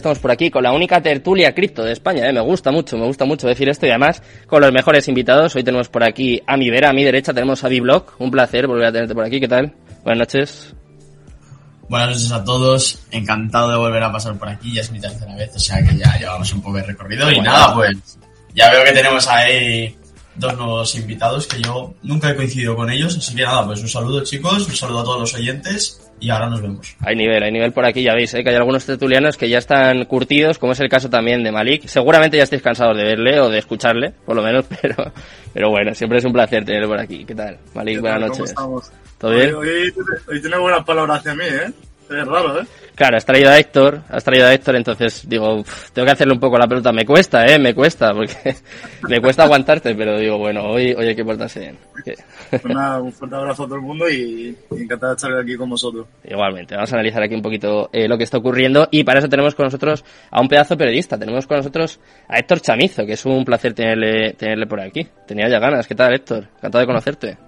Estamos por aquí con la única tertulia cripto de España, ¿eh? me gusta mucho, me gusta mucho decir esto y además con los mejores invitados. Hoy tenemos por aquí a mi vera, a mi derecha tenemos a Biblock, un placer volver a tenerte por aquí, ¿qué tal? Buenas noches. Buenas noches a todos, encantado de volver a pasar por aquí, ya es mi tercera vez, o sea que ya llevamos un poco de recorrido y nada, pues ya veo que tenemos ahí dos nuevos invitados que yo nunca he coincidido con ellos, así que nada, pues un saludo chicos, un saludo a todos los oyentes y ahora nos vemos. Hay nivel, hay nivel por aquí, ya veis, ¿eh? que hay algunos tertulianos que ya están curtidos, como es el caso también de Malik. Seguramente ya estáis cansados de verle o de escucharle, por lo menos, pero, pero bueno, siempre es un placer tenerlo por aquí. ¿Qué tal? Malik, buenas noches. ¿Cómo estamos? ¿Todo bien? Hoy, hoy, hoy tiene buenas palabras hacia mí, ¿eh? Es raro, ¿eh? Claro, has traído a Héctor, has traído a Héctor, entonces digo, uf, tengo que hacerle un poco la pelota. Me cuesta, eh, me cuesta, porque me cuesta aguantarte, pero digo, bueno, hoy, hoy hay que portarse bien. Que- Pues un fuerte abrazo a todo el mundo y, y encantado de estar aquí con vosotros. Igualmente, vamos a analizar aquí un poquito eh, lo que está ocurriendo y para eso tenemos con nosotros a un pedazo periodista. Tenemos con nosotros a Héctor Chamizo, que es un placer tenerle, tenerle por aquí. Tenía ya ganas. ¿Qué tal, Héctor? Encantado de conocerte.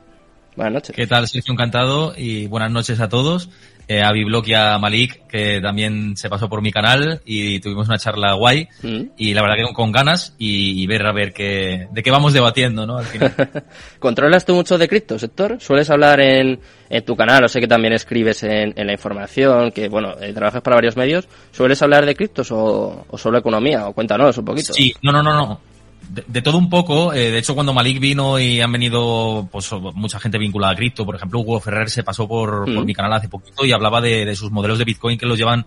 Buenas noches. ¿Qué tal, Sergio? Encantado y buenas noches a todos. Eh, a Biblock y a Malik, que también se pasó por mi canal y tuvimos una charla guay. Mm. Y la verdad que con, con ganas y, y ver a ver qué, de qué vamos debatiendo, ¿no? Al final. ¿Controlas tú mucho de criptos, Héctor? ¿Sueles hablar en, en tu canal? O sé que también escribes en, en la información, que bueno, eh, trabajas para varios medios. ¿Sueles hablar de criptos o, o solo economía? O cuéntanos un poquito. Sí, no, no, no, no. De, de todo un poco. eh, de hecho, cuando Malik vino y han venido pues mucha gente vinculada a cripto, por ejemplo, Hugo Ferrer se pasó por, Mm. por mi canal hace poquito y hablaba de, de sus modelos de Bitcoin que los llevan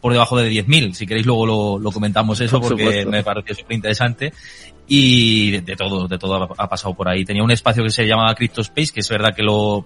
por debajo de 10.000. Si queréis luego lo, lo comentamos eso Por porque supuesto. me pareció súper interesante. Y de, de todo, de todo ha, ha pasado por ahí. Tenía un espacio que se llama Crypto Space, que es verdad que lo,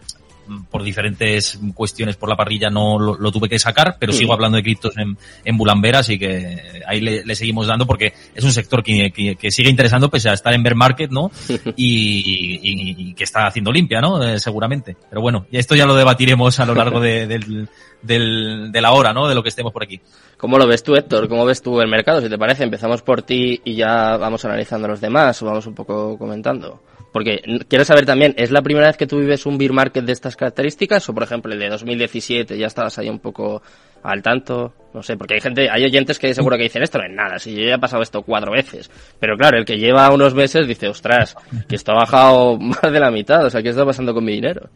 por diferentes cuestiones por la parrilla no lo, lo tuve que sacar, pero sigo hablando de criptos en, en Bulambera, así que ahí le, le seguimos dando porque es un sector que, que, que sigue interesando pese a estar en bear market, ¿no? Y, y- y que está haciendo limpia, ¿no? Eh, seguramente. Pero bueno, esto ya lo debatiremos a lo largo de, del, del- de la hora, ¿no? De lo que estemos por aquí. ¿Cómo lo ves tú, Héctor? ¿Cómo ves tú el mercado? Si te parece, empezamos por ti y ya vamos analizando los demás o vamos un poco comentando. Porque quiero saber también, ¿es la primera vez que tú vives un beer market de estas características? O por ejemplo el de 2017 ya estabas ahí un poco al tanto? No sé, porque hay gente, hay oyentes que seguro que dicen esto no es nada, si yo ya he pasado esto cuatro veces. Pero claro, el que lleva unos meses dice, ostras, que esto ha bajado más de la mitad, o sea, ¿qué está pasando con mi dinero?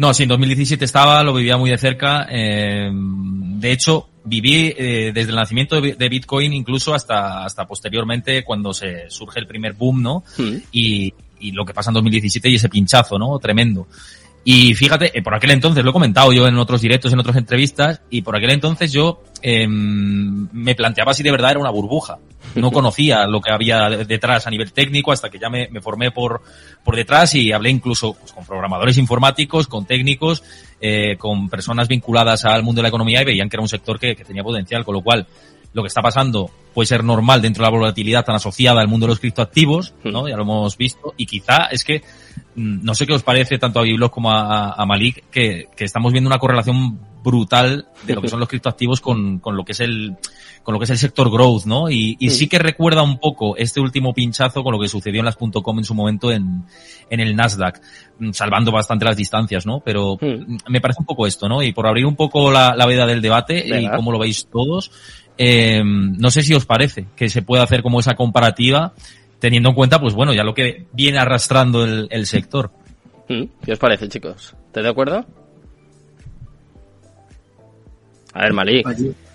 No, sí, en 2017 estaba, lo vivía muy de cerca. eh, de hecho, viví eh, desde el nacimiento de Bi- de Bitcoin incluso hasta, hasta posteriormente cuando se surge el primer boom, ¿no? Hmm. y, y lo que pasa en 2017 y ese pinchazo, ¿no? Tremendo. Y fíjate, eh, por aquel entonces, lo he comentado yo en otros directos, en otras entrevistas, y por aquel entonces yo eh, me planteaba si de verdad era una burbuja. No conocía lo que había de- detrás a nivel técnico hasta que ya me, me formé por, por detrás y hablé incluso pues, con programadores informáticos, con técnicos, eh, con personas vinculadas al mundo de la economía y veían que era un sector que, que tenía potencial, con lo cual lo que está pasando puede ser normal dentro de la volatilidad tan asociada al mundo de los criptoactivos, ¿no? Ya lo hemos visto. Y quizá es que, mm, no sé qué os parece tanto a Biblos como a, a Malik, que, que estamos viendo una correlación brutal de lo que son los criptoactivos con, con lo que es el, con lo que es el sector growth, ¿no? Y, y sí que recuerda un poco este último pinchazo con lo que sucedió en las .com en su momento en, en el Nasdaq, mm, salvando bastante las distancias, ¿no? Pero mm, me parece un poco esto, ¿no? Y por abrir un poco la, la veda del debate y cómo lo veis todos, eh, no sé si os parece que se puede hacer como esa comparativa teniendo en cuenta, pues bueno, ya lo que viene arrastrando el, el sector. Hmm, ¿Qué os parece, chicos? ¿Estás de acuerdo? A ver, Malik.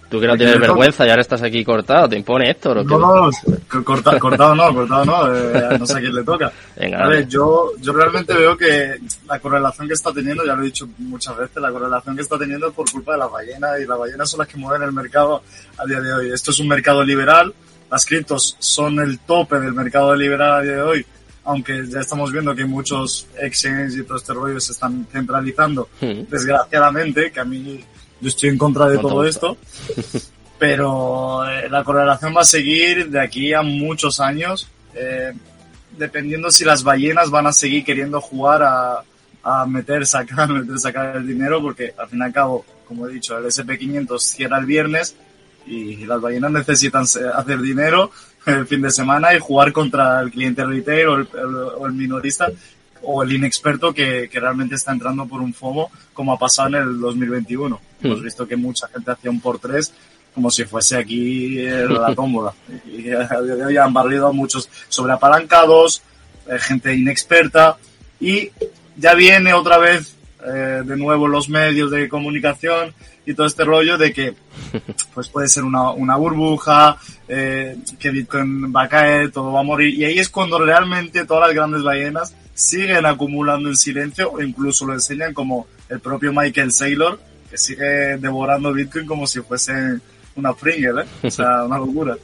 Tú que no tienes vergüenza y ahora estás aquí cortado, ¿te impone Héctor o qué? No, no, co- corta- cortado no, cortado no, eh, no sé a quién le toca. Venga, A ver, yo, yo realmente veo que la correlación que está teniendo, ya lo he dicho muchas veces, la correlación que está teniendo es por culpa de las ballenas y las ballenas son las que mueven el mercado a día de hoy. Esto es un mercado liberal, las criptos son el tope del mercado liberal a día de hoy, aunque ya estamos viendo que muchos exchanges y todo este rollo se están centralizando, Hmm. desgraciadamente, que a mí yo estoy en contra de No todo esto, pero eh, la correlación va a seguir de aquí a muchos años, eh, dependiendo si las ballenas van a seguir queriendo jugar a, a meter, sacar, meter, sacar el dinero, porque al fin y al cabo, como he dicho, el SP500 cierra el viernes y las ballenas necesitan se- hacer dinero el fin de semana y jugar contra el cliente retail o el- o el minorista o el inexperto que, que realmente está entrando por un FOMO, como ha pasado en el 2021. Hemos visto que mucha gente hacía un por tres como si fuese aquí eh, la tómbola. Y hoy han barrido a muchos sobreapalancados, eh, gente inexperta y ya viene otra vez eh, de nuevo los medios de comunicación y todo este rollo de que pues puede ser una, una burbuja, eh, que Bitcoin va a caer, todo va a morir. Y ahí es cuando realmente todas las grandes ballenas siguen acumulando en silencio o incluso lo enseñan como el propio Michael Saylor, que sigue devorando Bitcoin como si fuese una Pringle, ¿eh? O sea, una locura.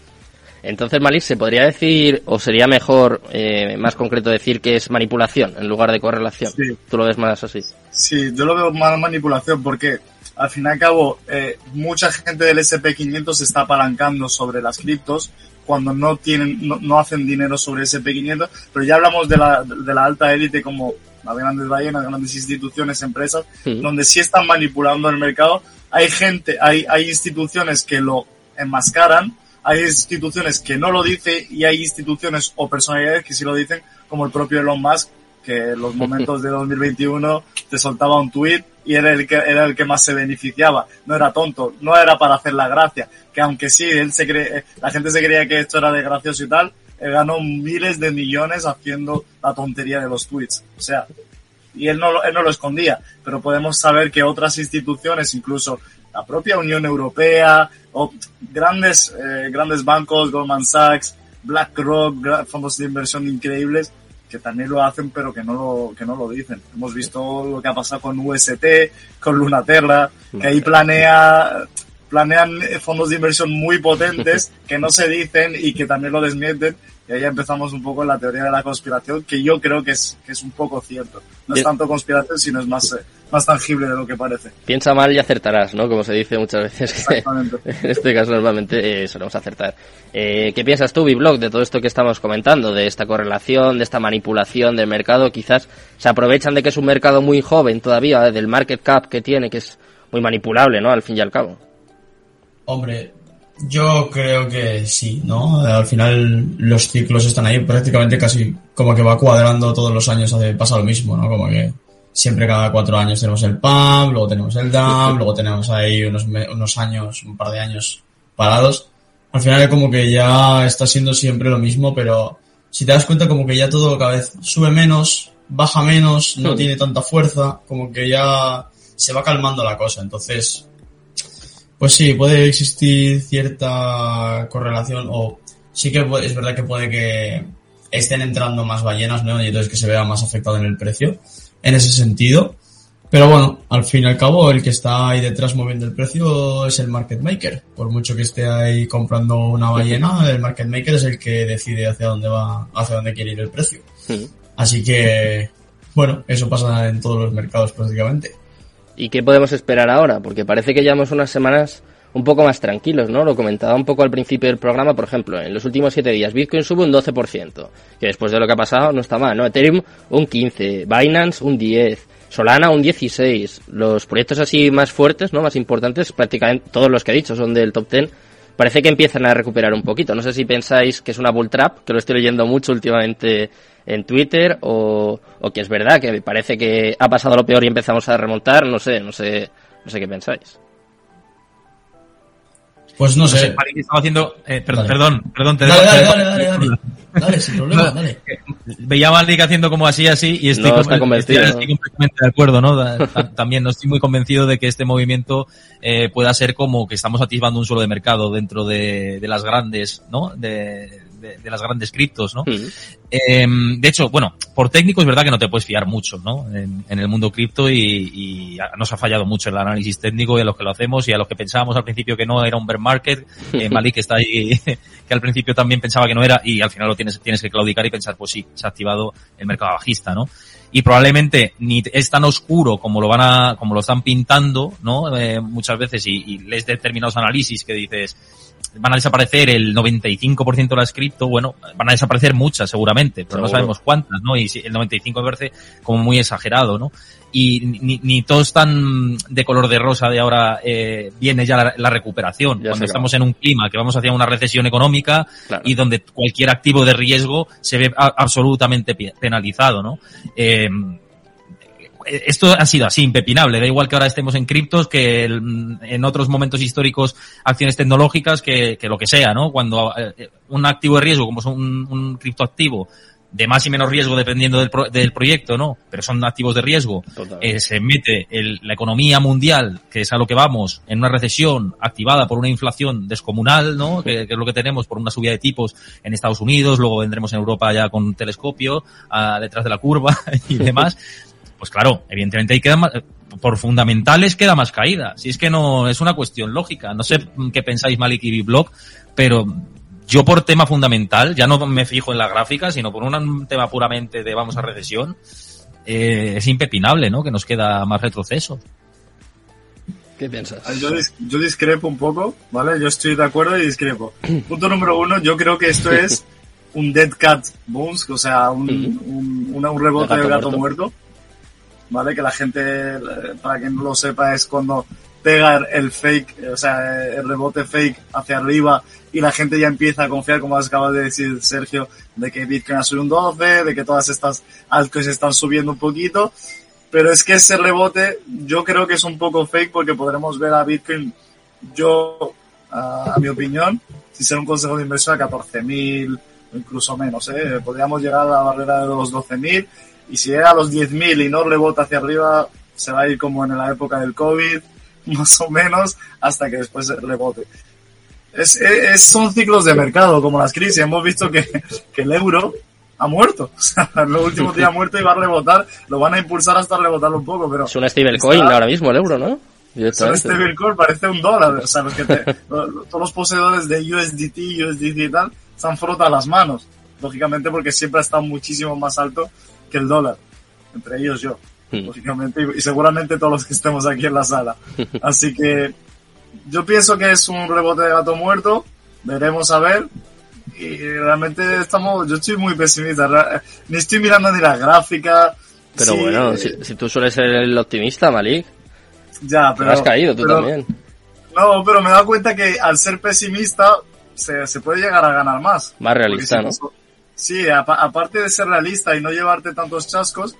Entonces, Malik, ¿se podría decir, o sería mejor, eh, más concreto, decir que es manipulación en lugar de correlación? Sí. ¿Tú lo ves más así? Sí, yo lo veo más manipulación porque al fin y al cabo eh, mucha gente del SP500 se está apalancando sobre las criptos cuando no tienen, no, no hacen dinero sobre SP500, pero ya hablamos de la, de la alta élite como las grandes ballenas, grandes instituciones, empresas, Sí. donde sí están manipulando el mercado. Hay gente, hay, hay instituciones que lo enmascaran, hay instituciones que no lo dicen y hay instituciones o personalidades que sí lo dicen, como el propio Elon Musk, que en los momentos de 2021 te soltaba un tweet y era el que era el que más se beneficiaba. No era tonto, no era para hacer la gracia, que aunque sí él se cree, la gente se creía que esto era de gracioso y tal, él ganó miles de millones haciendo la tontería de los tweets. O sea, y él no, él no lo escondía, pero podemos saber que otras instituciones, incluso la propia Unión Europea, o grandes, eh, grandes bancos, Goldman Sachs, BlackRock, fondos de inversión increíbles, que también lo hacen, pero que no lo, que no lo dicen. Hemos visto lo que ha pasado con UST, con Lunaterra, que ahí planea, planean fondos de inversión muy potentes que no se dicen y que también lo desmienten. Y ahí ya empezamos un poco en la teoría de la conspiración, que yo creo que es, que es un poco cierto. No es tanto conspiración, sino es más, eh, más tangible de lo que parece. Piensa mal y acertarás, ¿no? Como se dice muchas veces. que Exactamente. en este caso normalmente eh, solemos acertar. Eh, ¿Qué piensas tú, Biblog, de todo esto que estamos comentando? De esta correlación, de esta manipulación del mercado. Quizás se aprovechan de que es un mercado muy joven todavía, eh, del market cap que tiene, que es muy manipulable, ¿no? Al fin y al cabo. Hombre, yo creo que sí, ¿no? Al final los ciclos están ahí prácticamente casi como que va cuadrando todos los años, hace, pasa lo mismo, ¿no? Como que siempre cada cuatro años tenemos el PAM, luego tenemos el DAM, luego tenemos ahí unos, unos años, un par de años parados. Al final como que ya está siendo siempre lo mismo, pero si te das cuenta como que ya todo cada vez sube menos, baja menos, no tiene tanta fuerza, como que ya se va calmando la cosa. Entonces, pues sí, puede existir cierta correlación o sí que puede- es verdad que puede que estén entrando más ballenas, ¿no? Y entonces que se vea más afectado en el precio en ese sentido. Pero bueno, al fin y al cabo, el que está ahí detrás moviendo el precio es el market maker. Por mucho que esté ahí comprando una ballena, el market maker es el que decide hacia dónde va, hacia dónde quiere ir el precio. Así que, bueno, eso pasa en todos los mercados prácticamente. ¿Y qué podemos esperar ahora? Porque parece que llevamos unas semanas un poco más tranquilos, ¿no? Lo comentaba un poco al principio del programa, por ejemplo, en los últimos siete días Bitcoin sube un 12%, que después de lo que ha pasado no está mal, ¿no? Ethereum un 15%, Binance un 10%, Solana un 16%. Los proyectos así más fuertes, ¿no? Más importantes, prácticamente todos los que he dicho son del top 10, parece que empiezan a recuperar un poquito. No sé si pensáis que es una bull trap, que lo estoy leyendo mucho últimamente en Twitter, o, o que es verdad, que parece que ha pasado lo peor y empezamos a remontar, no sé, no sé, no sé qué pensáis. Pues no No sé, estaba haciendo, eh, per- Dale. perdón, perdón, te Dale, dejo- dale, dale, dale, dale. Dale, sin problema, dale. Veía a Malik haciendo como así, así, y estoy, No com- está convencido, estoy- completamente de acuerdo, ¿no? También no estoy muy convencido de que este movimiento eh, pueda ser como que estamos atisbando un suelo de mercado dentro de, de las grandes, ¿no? De, de- de las grandes criptos, ¿no? Mm. Eh, de hecho, bueno, por técnico es verdad que no te puedes fiar mucho, ¿no? En, en el mundo cripto y, y nos ha fallado mucho el análisis técnico y a los que lo hacemos y a los que pensábamos al principio que no era un bear market. Eh, Malik está ahí, que al principio también pensaba que no era y al final lo tienes, tienes que claudicar y pensar, pues sí, se ha activado el mercado bajista, ¿no? Y probablemente ni es tan oscuro como lo van a, como lo están pintando, ¿no? Eh, muchas veces y, y lees determinados análisis que dices, van a desaparecer el 95% de las cripto, bueno, van a desaparecer muchas seguramente, pero no sabemos cuántas, ¿no? Y el 95 me parece como muy exagerado, ¿no? Y ni, ni todo es tan de color de rosa de ahora eh, viene ya la, la recuperación. Ya Cuando estamos en un clima que vamos hacia una recesión económica Claro. y donde cualquier activo de riesgo se ve a- absolutamente pe- penalizado, ¿no? Eh, esto ha sido así, impepinable. Da igual que ahora estemos en criptos, que en otros momentos históricos acciones tecnológicas, que, que lo que sea, ¿no? Cuando eh, un activo de riesgo, como son un, un criptoactivo, de más y menos riesgo dependiendo del, del proyecto, ¿no? Pero son activos de riesgo. Eh, se mete el, la economía mundial, que es a lo que vamos, en una recesión activada por una inflación descomunal, ¿no? Que, que es lo que tenemos por una subida de tipos en Estados Unidos, luego vendremos en Europa ya con un telescopio a, detrás de la curva y demás. Pues claro, evidentemente ahí queda más, por fundamentales queda más caída. Si es que no, es una cuestión lógica. No sé qué pensáis Malik y Blog, pero yo por tema fundamental, ya no me fijo en la gráfica, sino por un tema puramente de vamos a recesión, eh, es impepinable, ¿no? Que nos queda más retroceso. ¿Qué piensas? Yo, yo, discrepo un poco, ¿vale? Yo estoy de acuerdo y discrepo. Punto número uno, yo creo que esto es un dead cat bounce, o sea, un, un, un rebote de gato, muerto. ¿Vale? Que la gente, para quien no lo sepa, es cuando pega el fake, o sea, el rebote fake hacia arriba y la gente ya empieza a confiar, como acaba de decir Sergio, de que Bitcoin ha subido un 12, de que todas estas altcoins están subiendo un poquito. Pero es que ese rebote yo creo que es un poco fake porque podremos ver a Bitcoin, yo, a, mi opinión, si ser un consejo de inversión a 14.000 o incluso menos, ¿eh? Podríamos llegar a la barrera de los 12.000 y si llega a los 10.000 y no rebota hacia arriba, se va a ir como en la época del COVID, más o menos, hasta que después rebote. Es, es, son ciclos de mercado, como las crisis. Hemos visto que, que el euro ha muerto. O sea, en los últimos días ha muerto y va a rebotar. Lo van a impulsar hasta rebotarlo un poco, pero... Es una stablecoin ahora mismo el euro, ¿no? Es un stablecoin, parece un dólar. O sea, los que todos los poseedores de USDT, USDT y tal, se han frotado las manos. Lógicamente porque siempre ha estado muchísimo más alto que el dólar. Entre ellos yo. Hmm. Lógicamente, y seguramente todos los que estemos aquí en la sala. Así que yo pienso que es un rebote de gato muerto, veremos a ver. Y realmente estamos, yo estoy muy pesimista, ni estoy mirando ni la gráfica. Pero bueno, si, tú sueles ser el optimista, Malik. Ya, pero. has caído tú también. No, pero me he dado cuenta que al ser pesimista se, se puede llegar a ganar más. Más realista, ¿no? Sí, aparte de ser realista y no llevarte tantos chascos,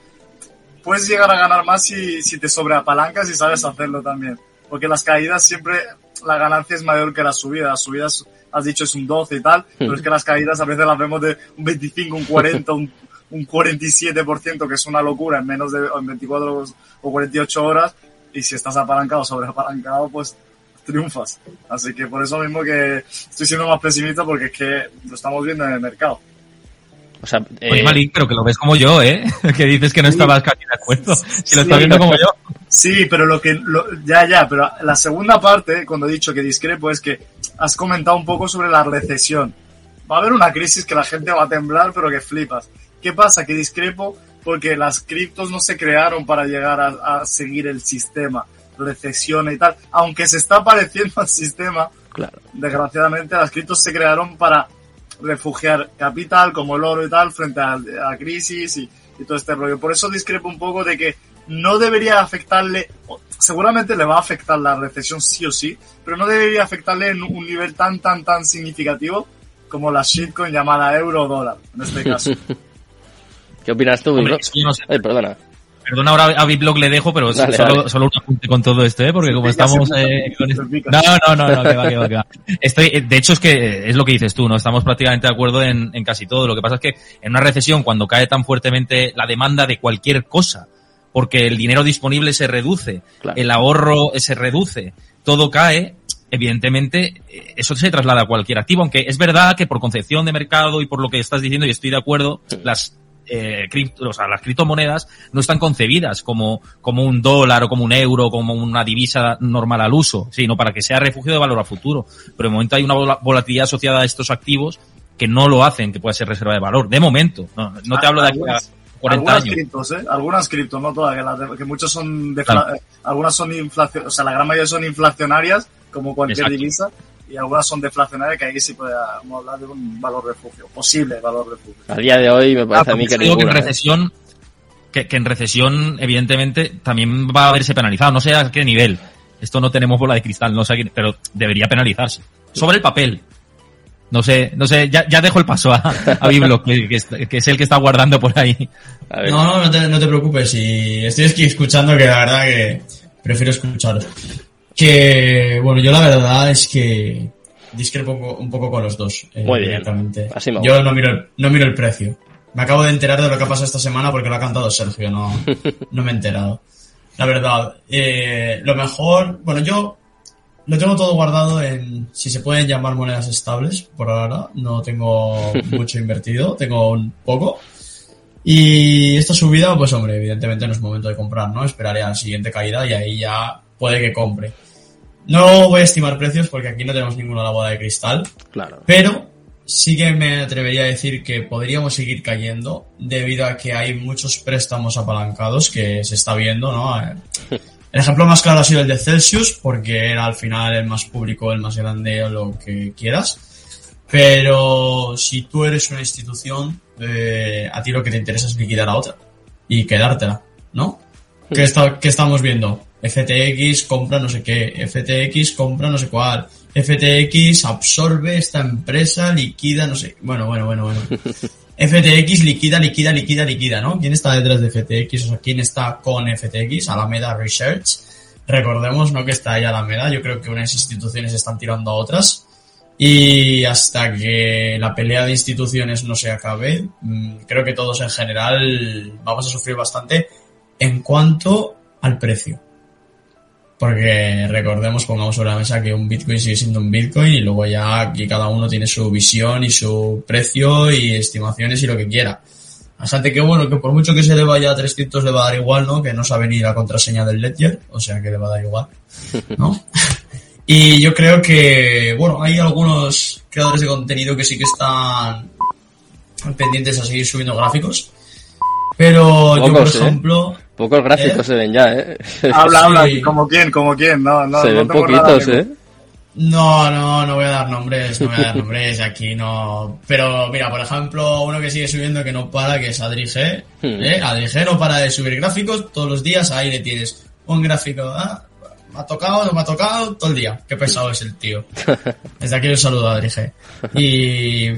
puedes llegar a ganar más si, si te sobreapalancas y sabes hacerlo también porque las caídas siempre la ganancia es mayor que la subida. Las subidas, has dicho, es un 12 y tal, pero es que las caídas a veces las vemos de un 25, un 40, un, un 47%, que es una locura en menos de en 24 o 48 horas. Y si estás apalancado, sobre apalancado, pues triunfas. Así que por eso mismo que estoy siendo más pesimista porque es que lo estamos viendo en el mercado. O sea, eh... Oye, Malik, pero que lo ves como yo, ¿eh? que dices que no estabas casi de acuerdo. Si lo estás viendo como yo. Sí, pero lo que, lo, ya, ya, pero la segunda parte, cuando he dicho que discrepo, es que has comentado un poco sobre la recesión. Va a haber una crisis que la gente va a temblar, pero que flipas. ¿Qué pasa? Que discrepo porque las criptos no se crearon para llegar a, a seguir el sistema, recesión y tal. Aunque se está pareciendo al sistema, claro. desgraciadamente las criptos se crearon para refugiar capital como el oro y tal frente a la crisis y, y todo este rollo. Por eso discrepo un poco de que no debería afectarle, seguramente le va a afectar la recesión sí o sí, pero no debería afectarle en un nivel tan, tan, tan significativo como la shitcoin llamada euro dólar, en este caso. ¿Qué opinas tú, Hombre, no sé. Ay, perdona. Perdona, ahora a Biblog le dejo, pero solo, solo, un apunte con todo esto, ¿eh? porque como estamos... Eh, con... No, no, no, no, que va, que va, que va. Estoy, de hecho, es que es lo que dices tú, ¿no? Estamos prácticamente de acuerdo en, en casi todo. Lo que pasa es que en una recesión, cuando cae tan fuertemente la demanda de cualquier cosa, porque el dinero disponible se reduce, el ahorro se reduce, todo cae, evidentemente eso se traslada a cualquier activo, aunque es verdad que por concepción de mercado y por lo que estás diciendo, y estoy de acuerdo, las eh, cripto, o sea, las criptomonedas no están concebidas como, como un dólar o como un euro, como una divisa normal al uso, sino para que sea refugio de valor a futuro. Pero de momento hay una volatilidad asociada a estos activos que no lo hacen que pueda ser reserva de valor. De momento, no, no te hablo de aquí a algunas Criptos, ¿eh? Algunas criptos, no todas, que, que muchos son, eh, algunas son inflacionarias, o sea, la gran mayoría son inflacionarias, como cualquier divisa, y algunas son deflacionarias, que ahí sí podemos hablar de un valor refugio, posible valor refugio. A día de hoy me parece a mí que digo que en ¿eh? recesión, que, que en recesión, evidentemente, también va a verse penalizado, no sé a qué nivel. Esto no tenemos bola de cristal, no sé, pero debería penalizarse. Sobre el papel, No sé, no sé, ya, ya dejo el paso a, a Biblo, que, que es- el que está guardando por ahí. A ver, No, no, no te, no te preocupes. Y estoy aquí escuchando que la verdad que prefiero escucharos. Que, bueno, yo la verdad es que discrepo un poco, un poco con los dos. eh, Muy bien. directamente. Así me Yo no miro, el, no miro el precio. Me acabo de enterar de lo que ha pasado esta semana porque lo ha cantado Sergio, no, no me he enterado. La verdad, eh, lo mejor, bueno, yo lo tengo todo guardado en, si se pueden llamar monedas estables, por ahora, no tengo mucho invertido, tengo un poco. Y esta subida, pues hombre, evidentemente no es momento de comprar, ¿no? Esperaré a la siguiente caída y ahí ya puede que compre. No voy a estimar precios porque aquí no tenemos ninguna bola de cristal, claro. pero sí que me atrevería a decir que podríamos seguir cayendo debido a que hay muchos préstamos apalancados que se está viendo, ¿no? El ejemplo más claro ha sido el de Celsius porque era al final el más público, el más grande o lo que quieras. Pero si tú eres una institución, eh, a ti lo que te interesa es liquidar a otra y quedártela, ¿no? ¿Qué, está, ¿Qué estamos viendo? FTX compra no sé qué, FTX compra no sé cuál, FTX absorbe esta empresa, liquida no sé, bueno, bueno, bueno, bueno. FTX liquida, liquida, liquida, liquida, ¿no? ¿Quién está detrás de FTX? O sea, ¿quién está con FTX? Alameda Research. Recordemos, ¿no? Que está ahí Alameda. Yo creo que unas instituciones están tirando a otras. Y hasta que la pelea de instituciones no se acabe, mm, creo que todos en general vamos a sufrir bastante en cuanto al precio. Porque recordemos, pongamos sobre la mesa que un Bitcoin sigue siendo un Bitcoin y luego ya aquí cada uno tiene su visión y su precio y estimaciones y lo que quiera. Bastante que bueno, que por mucho que se le vaya a 300 le va a dar igual, ¿no? Que no sabe ni la contraseña del Ledger, o sea que le va a dar igual, ¿no? y yo creo que, bueno, hay algunos creadores de contenido que sí que están pendientes a seguir subiendo gráficos. Pero yo, por ¿eh? Pocos gráficos se ven ya, ¿eh? Habla, habla, Sí. como quién, como quién, no, no. se no ven poquitos, ¿eh? No, no, no voy a dar nombres, no voy a dar nombres, aquí no. Pero mira, por ejemplo, uno que sigue subiendo que no para, que es Adri G. Hmm. ¿eh? Adri G no para de subir gráficos, todos los días ahí le tienes un gráfico, ah, me ha tocado, no me ha tocado, todo el día. Qué pesado es el tío. Desde aquí un saludo a Adri G. Y,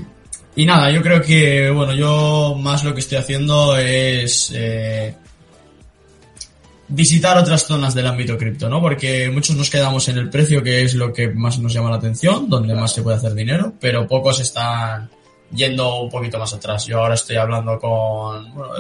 y nada, yo creo que, bueno, yo más lo que estoy haciendo es, eh, visitar otras zonas del ámbito cripto, ¿no? Porque muchos nos quedamos en el precio, que es lo que más nos llama la atención, donde más se puede hacer dinero, pero pocos están yendo un poquito más atrás. Yo ahora estoy hablando con, bueno,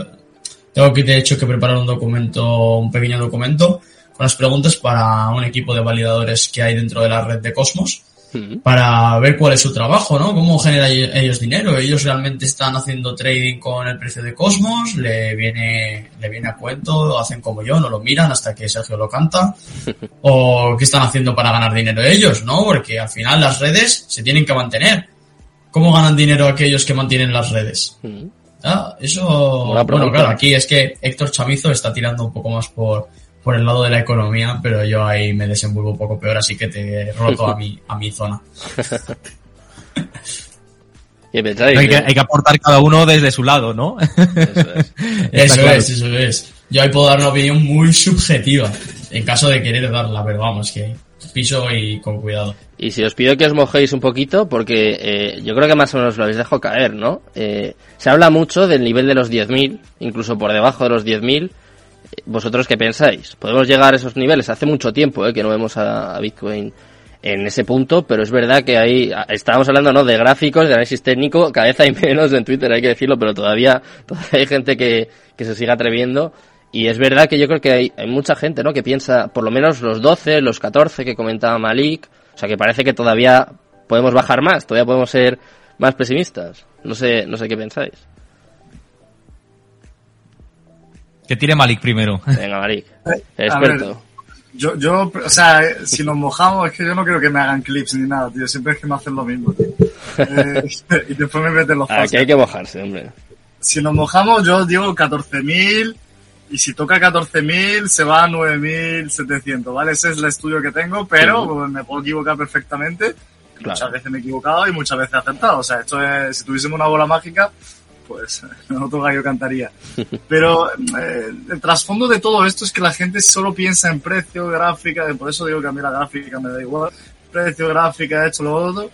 tengo que de hecho que preparar un documento, un pequeño documento con las preguntas para un equipo de validadores que hay dentro de la red de Cosmos Mm. para ver cuál es su trabajo, ¿no? Cómo generan ellos dinero. Ellos realmente están haciendo trading con el precio de Cosmos, le viene, le viene a cuento, hacen como yo, no lo miran hasta que Sergio lo canta. O qué están haciendo para ganar dinero ellos, ¿no? Porque al final las redes se tienen que mantener. ¿Cómo ganan dinero aquellos que mantienen las redes? Mm. Ah, eso, bueno, claro, aquí es que Héctor Chamizo está tirando un poco más por, por el lado de la economía, pero yo ahí me desenvuelvo un poco peor, así que te roto a mi, a mi zona. Eh? hay que aportar cada uno desde su lado, ¿no? Eso es. Eso claro. es, eso es. Yo ahí puedo dar una opinión muy subjetiva, en caso de querer darla, pero vamos, que piso y con cuidado. Y si os pido que os mojéis un poquito, porque eh, yo creo que más o menos lo habéis dejado caer, ¿no? Eh, se habla mucho del nivel de los 10.000, incluso por debajo de los 10.000. ¿Vosotros qué pensáis? ¿Podemos llegar a esos niveles? Hace mucho tiempo eh, que no vemos a, Bitcoin en ese punto, pero es verdad que ahí estábamos hablando ¿no? de gráficos, de análisis técnico, cada vez hay menos en Twitter, hay que decirlo, pero todavía, todavía hay gente que, que se sigue atreviendo. Y es verdad que yo creo que hay, hay mucha gente, ¿no? Que piensa, por lo menos los 12, los 14 que comentaba Malik, o sea que parece que todavía podemos bajar más, todavía podemos ser más pesimistas. No sé, no sé qué pensáis. Que tire Malik primero. Venga, Malik, experto. Yo, yo, o sea, si nos mojamos, es que yo no creo que me hagan clips ni nada, tío. Siempre es que me hacen lo mismo, tío. Eh, y después me meten los Aquí pasos. hay que mojarse, hombre. Si nos mojamos, yo digo 14.000. Y si toca 14.000, se va a 9.700, ¿vale? Ese es el estudio que tengo, pero pues, me puedo equivocar perfectamente. Claro. Muchas veces me he equivocado y muchas veces he acertado. O sea, esto es, si tuviésemos una bola mágica, pues otro gallo cantaría. Pero eh, el trasfondo de todo esto es que la gente solo piensa en precio, gráfica, por eso digo que a mí la gráfica me da igual. Precio, gráfica, esto, lo otro.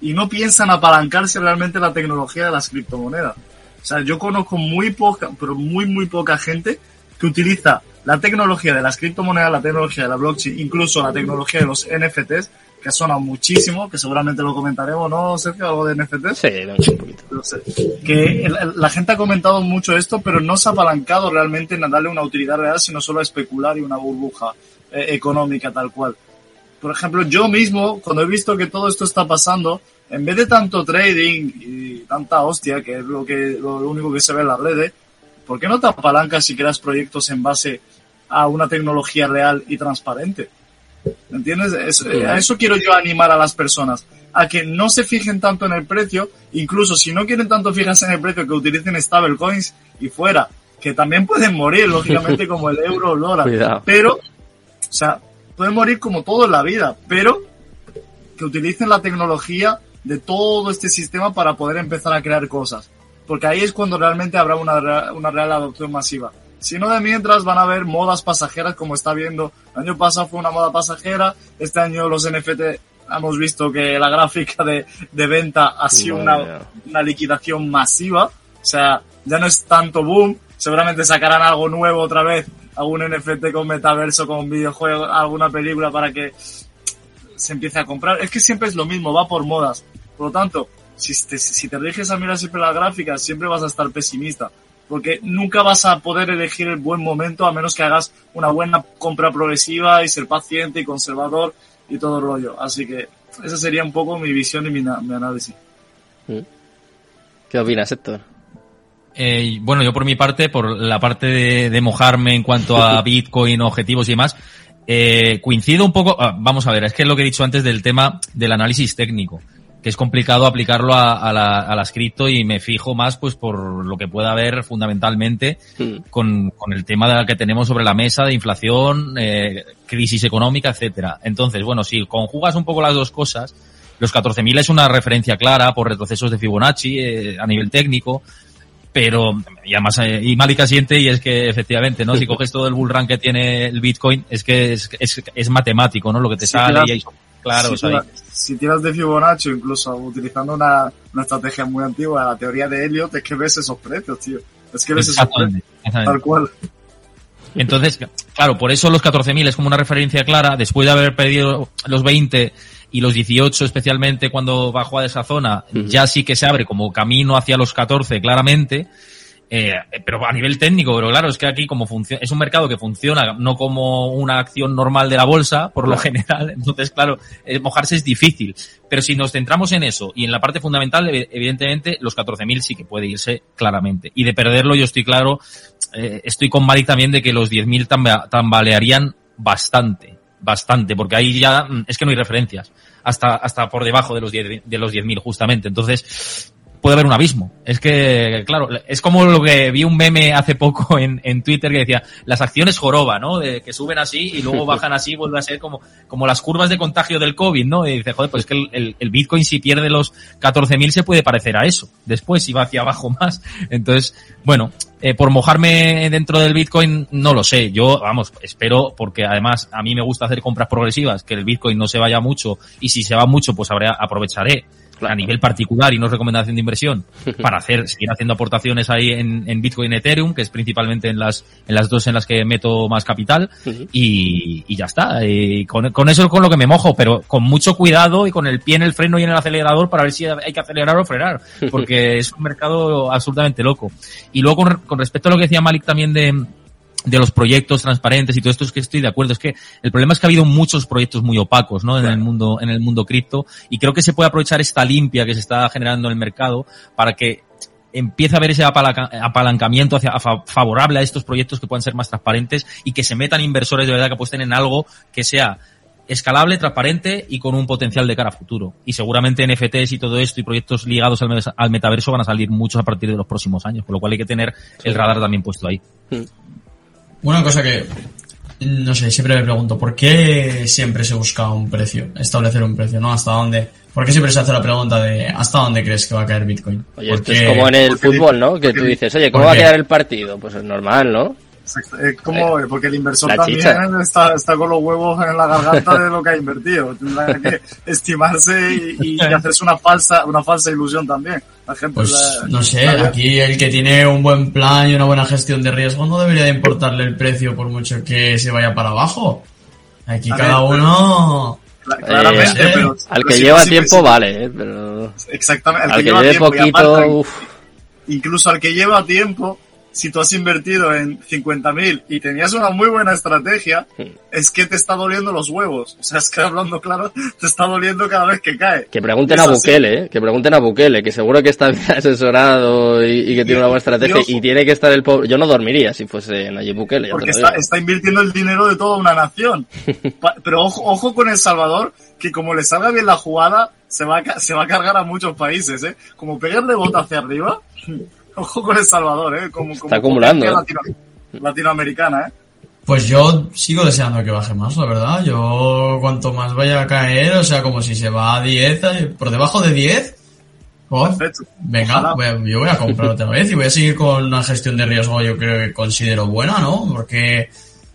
y no piensan apalancarse realmente en la tecnología de las criptomonedas. O sea, yo conozco muy poca, pero muy, muy poca gente que utiliza la tecnología de las criptomonedas, la tecnología de la blockchain, incluso la tecnología de los NFTs, que suena muchísimo, que seguramente lo comentaremos, ¿no, Sergio? Algo de NFTs. Sí, un poquito. Que la gente ha comentado mucho esto, pero no se ha apalancado realmente en darle una utilidad real, sino solo a especular y una burbuja eh, económica tal cual. Por ejemplo, yo mismo, cuando he visto que todo esto está pasando, en vez de tanto trading y tanta hostia, que es lo que lo único que se ve en las redes, ¿por qué no te apalancas y creas proyectos en base a una tecnología real y transparente? ¿Me entiendes? a eso quiero yo animar a las personas, a que no se fijen tanto en el precio, incluso si no quieren tanto fijarse en el precio, que utilicen stablecoins y fuera, que también pueden morir, lógicamente, como el euro o el dólar. Pero, o sea, pueden morir como todo en la vida, pero que utilicen la tecnología de todo este sistema para poder empezar a crear cosas. Porque ahí es cuando realmente habrá una, una real adopción masiva. Si no, de mientras van a haber modas pasajeras como está viendo. El año pasado fue una moda pasajera, este año los NFT hemos visto que la gráfica de, de venta ha sido una, una liquidación masiva. O sea, ya no es tanto boom. Seguramente sacarán algo nuevo otra vez, algún NFT con metaverso, con videojuego, alguna película para que se empiece a comprar. Es que siempre es lo mismo, va por modas. Por lo tanto, si te, si te riges a mirar siempre las gráficas, siempre vas a estar pesimista. Porque nunca vas a poder elegir el buen momento a menos que hagas una buena compra progresiva y ser paciente y conservador y todo el rollo. Así que esa sería un poco mi visión y mi, mi análisis. Mm. ¿Qué opinas, Héctor? Eh, bueno, yo por mi parte, por la parte de, de mojarme en cuanto a Bitcoin, objetivos y demás, eh, coincido un poco, ah, vamos a ver, es que es lo que he dicho antes del tema del análisis técnico, que es complicado aplicarlo a, a, la, a las cripto y me fijo más pues por lo que pueda haber fundamentalmente con, con el tema de la que tenemos sobre la mesa de inflación, eh, crisis económica, etcétera. Entonces, bueno, si conjugas un poco las dos cosas, los 14.000 es una referencia clara por retrocesos de Fibonacci eh, a nivel técnico, pero y además eh, y y es que efectivamente no si coges todo el bull run que tiene el Bitcoin es que es, es, es matemático no lo que te Sí, sale claro. y claros si, ahí. tiras- si tiras de Fibonacci, incluso utilizando una, una estrategia muy antigua, la teoría de Elliot, es que ves esos precios, tío. Es que ves esos precios, tal cual. Entonces, claro, por eso los 14.000 es como una referencia clara, después de haber perdido los 20 y los 18 especialmente cuando bajó a esa zona, ya sí que se abre como camino hacia los 14 claramente, eh, pero a nivel técnico, pero claro, es que aquí como funciona, es un mercado que funciona no como una acción normal de la bolsa, por lo general, entonces claro, eh, mojarse es difícil. Pero si nos centramos en eso y en la parte fundamental, ev- evidentemente los 14.000 sí que puede irse claramente. Y de perderlo yo estoy claro, eh, estoy con Malik también de que los 10.000 tamba- tambalearían bastante, bastante, porque ahí ya mm, es que no hay referencias, hasta, hasta por debajo de los 10 de los 10.000 justamente. Entonces, puede haber un abismo. Es que, claro, es como lo que vi un meme hace poco en, en Twitter que decía, las acciones joroba, ¿no? De que suben así y luego bajan así, vuelve a ser como, como las curvas de contagio del COVID, ¿no? Y dice, joder, pues es que el, el- el Bitcoin si pierde los 14.000 se puede parecer a eso. Después si va hacia abajo más. Entonces, bueno, eh, por mojarme dentro del Bitcoin, no lo sé. Yo, vamos, espero, porque además a mí me gusta hacer compras progresivas, que el Bitcoin no se vaya mucho, y si se va mucho, pues habrá, aprovecharé a nivel particular y no recomendación de inversión para hacer, seguir haciendo aportaciones ahí en, en Bitcoin y Ethereum, que es principalmente en las, en las dos en las que meto más capital, y, y ya está. Y con, con eso es con lo que me mojo, pero con mucho cuidado y con el pie en el freno y en el acelerador para ver si hay que acelerar o frenar, porque es un mercado absolutamente loco. Y luego con, con respecto a lo que decía Malik también de, de los proyectos transparentes y todo esto es que estoy de acuerdo. Es que el problema es que ha habido muchos proyectos muy opacos, ¿no? En el mundo, en el mundo cripto. Y creo que se puede aprovechar esta limpia que se está generando en el mercado para que empiece a haber ese apalanca- apalancamiento hacia, favorable a estos proyectos que puedan ser más transparentes y que se metan inversores de verdad que apuesten en algo que sea escalable, transparente y con un potencial de cara a futuro. Y seguramente NFTs y todo esto y proyectos ligados al, metaverso van a salir muchos a partir de los próximos años, por lo cual hay que tener el radar también puesto ahí. Una cosa que, no sé, siempre me pregunto, ¿por qué siempre se busca un precio? Establecer un precio, ¿no? ¿Hasta dónde? ¿Por qué siempre se hace la pregunta de ¿hasta dónde crees que va a caer Bitcoin? Oye, ¿Por esto qué? es como en el fútbol, ¿no? Que tú dices, oye, ¿cómo ¿por va a quedar el partido? Pues es normal, ¿no? Exacto, Es como, porque el inversor La también chicha. está, está con los huevos en la garganta de lo que ha invertido. Tendrá que estimarse y, y hacerse una falsa, una falsa ilusión también. La gente Pues la- no sé, la- aquí el que tiene un buen plan y una buena gestión de riesgo no debería de importarle el precio por mucho que se vaya para abajo. Aquí A cada ver, uno... cla- claramente, Eh, pero, Al pero que si lleva no, tiempo, vale, ¿eh? pero Exactamente, al, al que, que lleva tiempo y poquito, aparte, incluso al que lleva tiempo, si tú has invertido en 50.000 y tenías una muy buena estrategia, es que te está doliendo los huevos. O sea, es que hablando claro, te está doliendo cada vez que cae. Que pregunten a. Bukele, ¿eh? que pregunten a Bukele, que seguro que está bien asesorado y, y que tiene una buena estrategia y tiene que estar el pobre. Yo no dormiría si fuese Nayib Bukele. Porque está, invirtiendo el dinero de toda una nación. Pero ojo, ojo con El Salvador, que como le salga bien la jugada, se va a, ca- se va a cargar a muchos países, ¿eh? Como pegarle bota hacia arriba, ojo con El Salvador, ¿eh? Como, como Está acumulando, potencia latino- latinoamericana, ¿eh? Pues yo sigo deseando que baje más, la verdad. Yo cuanto más vaya a caer, o sea, como si se va a 10, eh, por debajo de 10, oh, venga, Ojalá. voy a- yo voy a comprar otra vez y voy a seguir con una gestión de riesgo yo creo que considero buena, ¿no? Porque,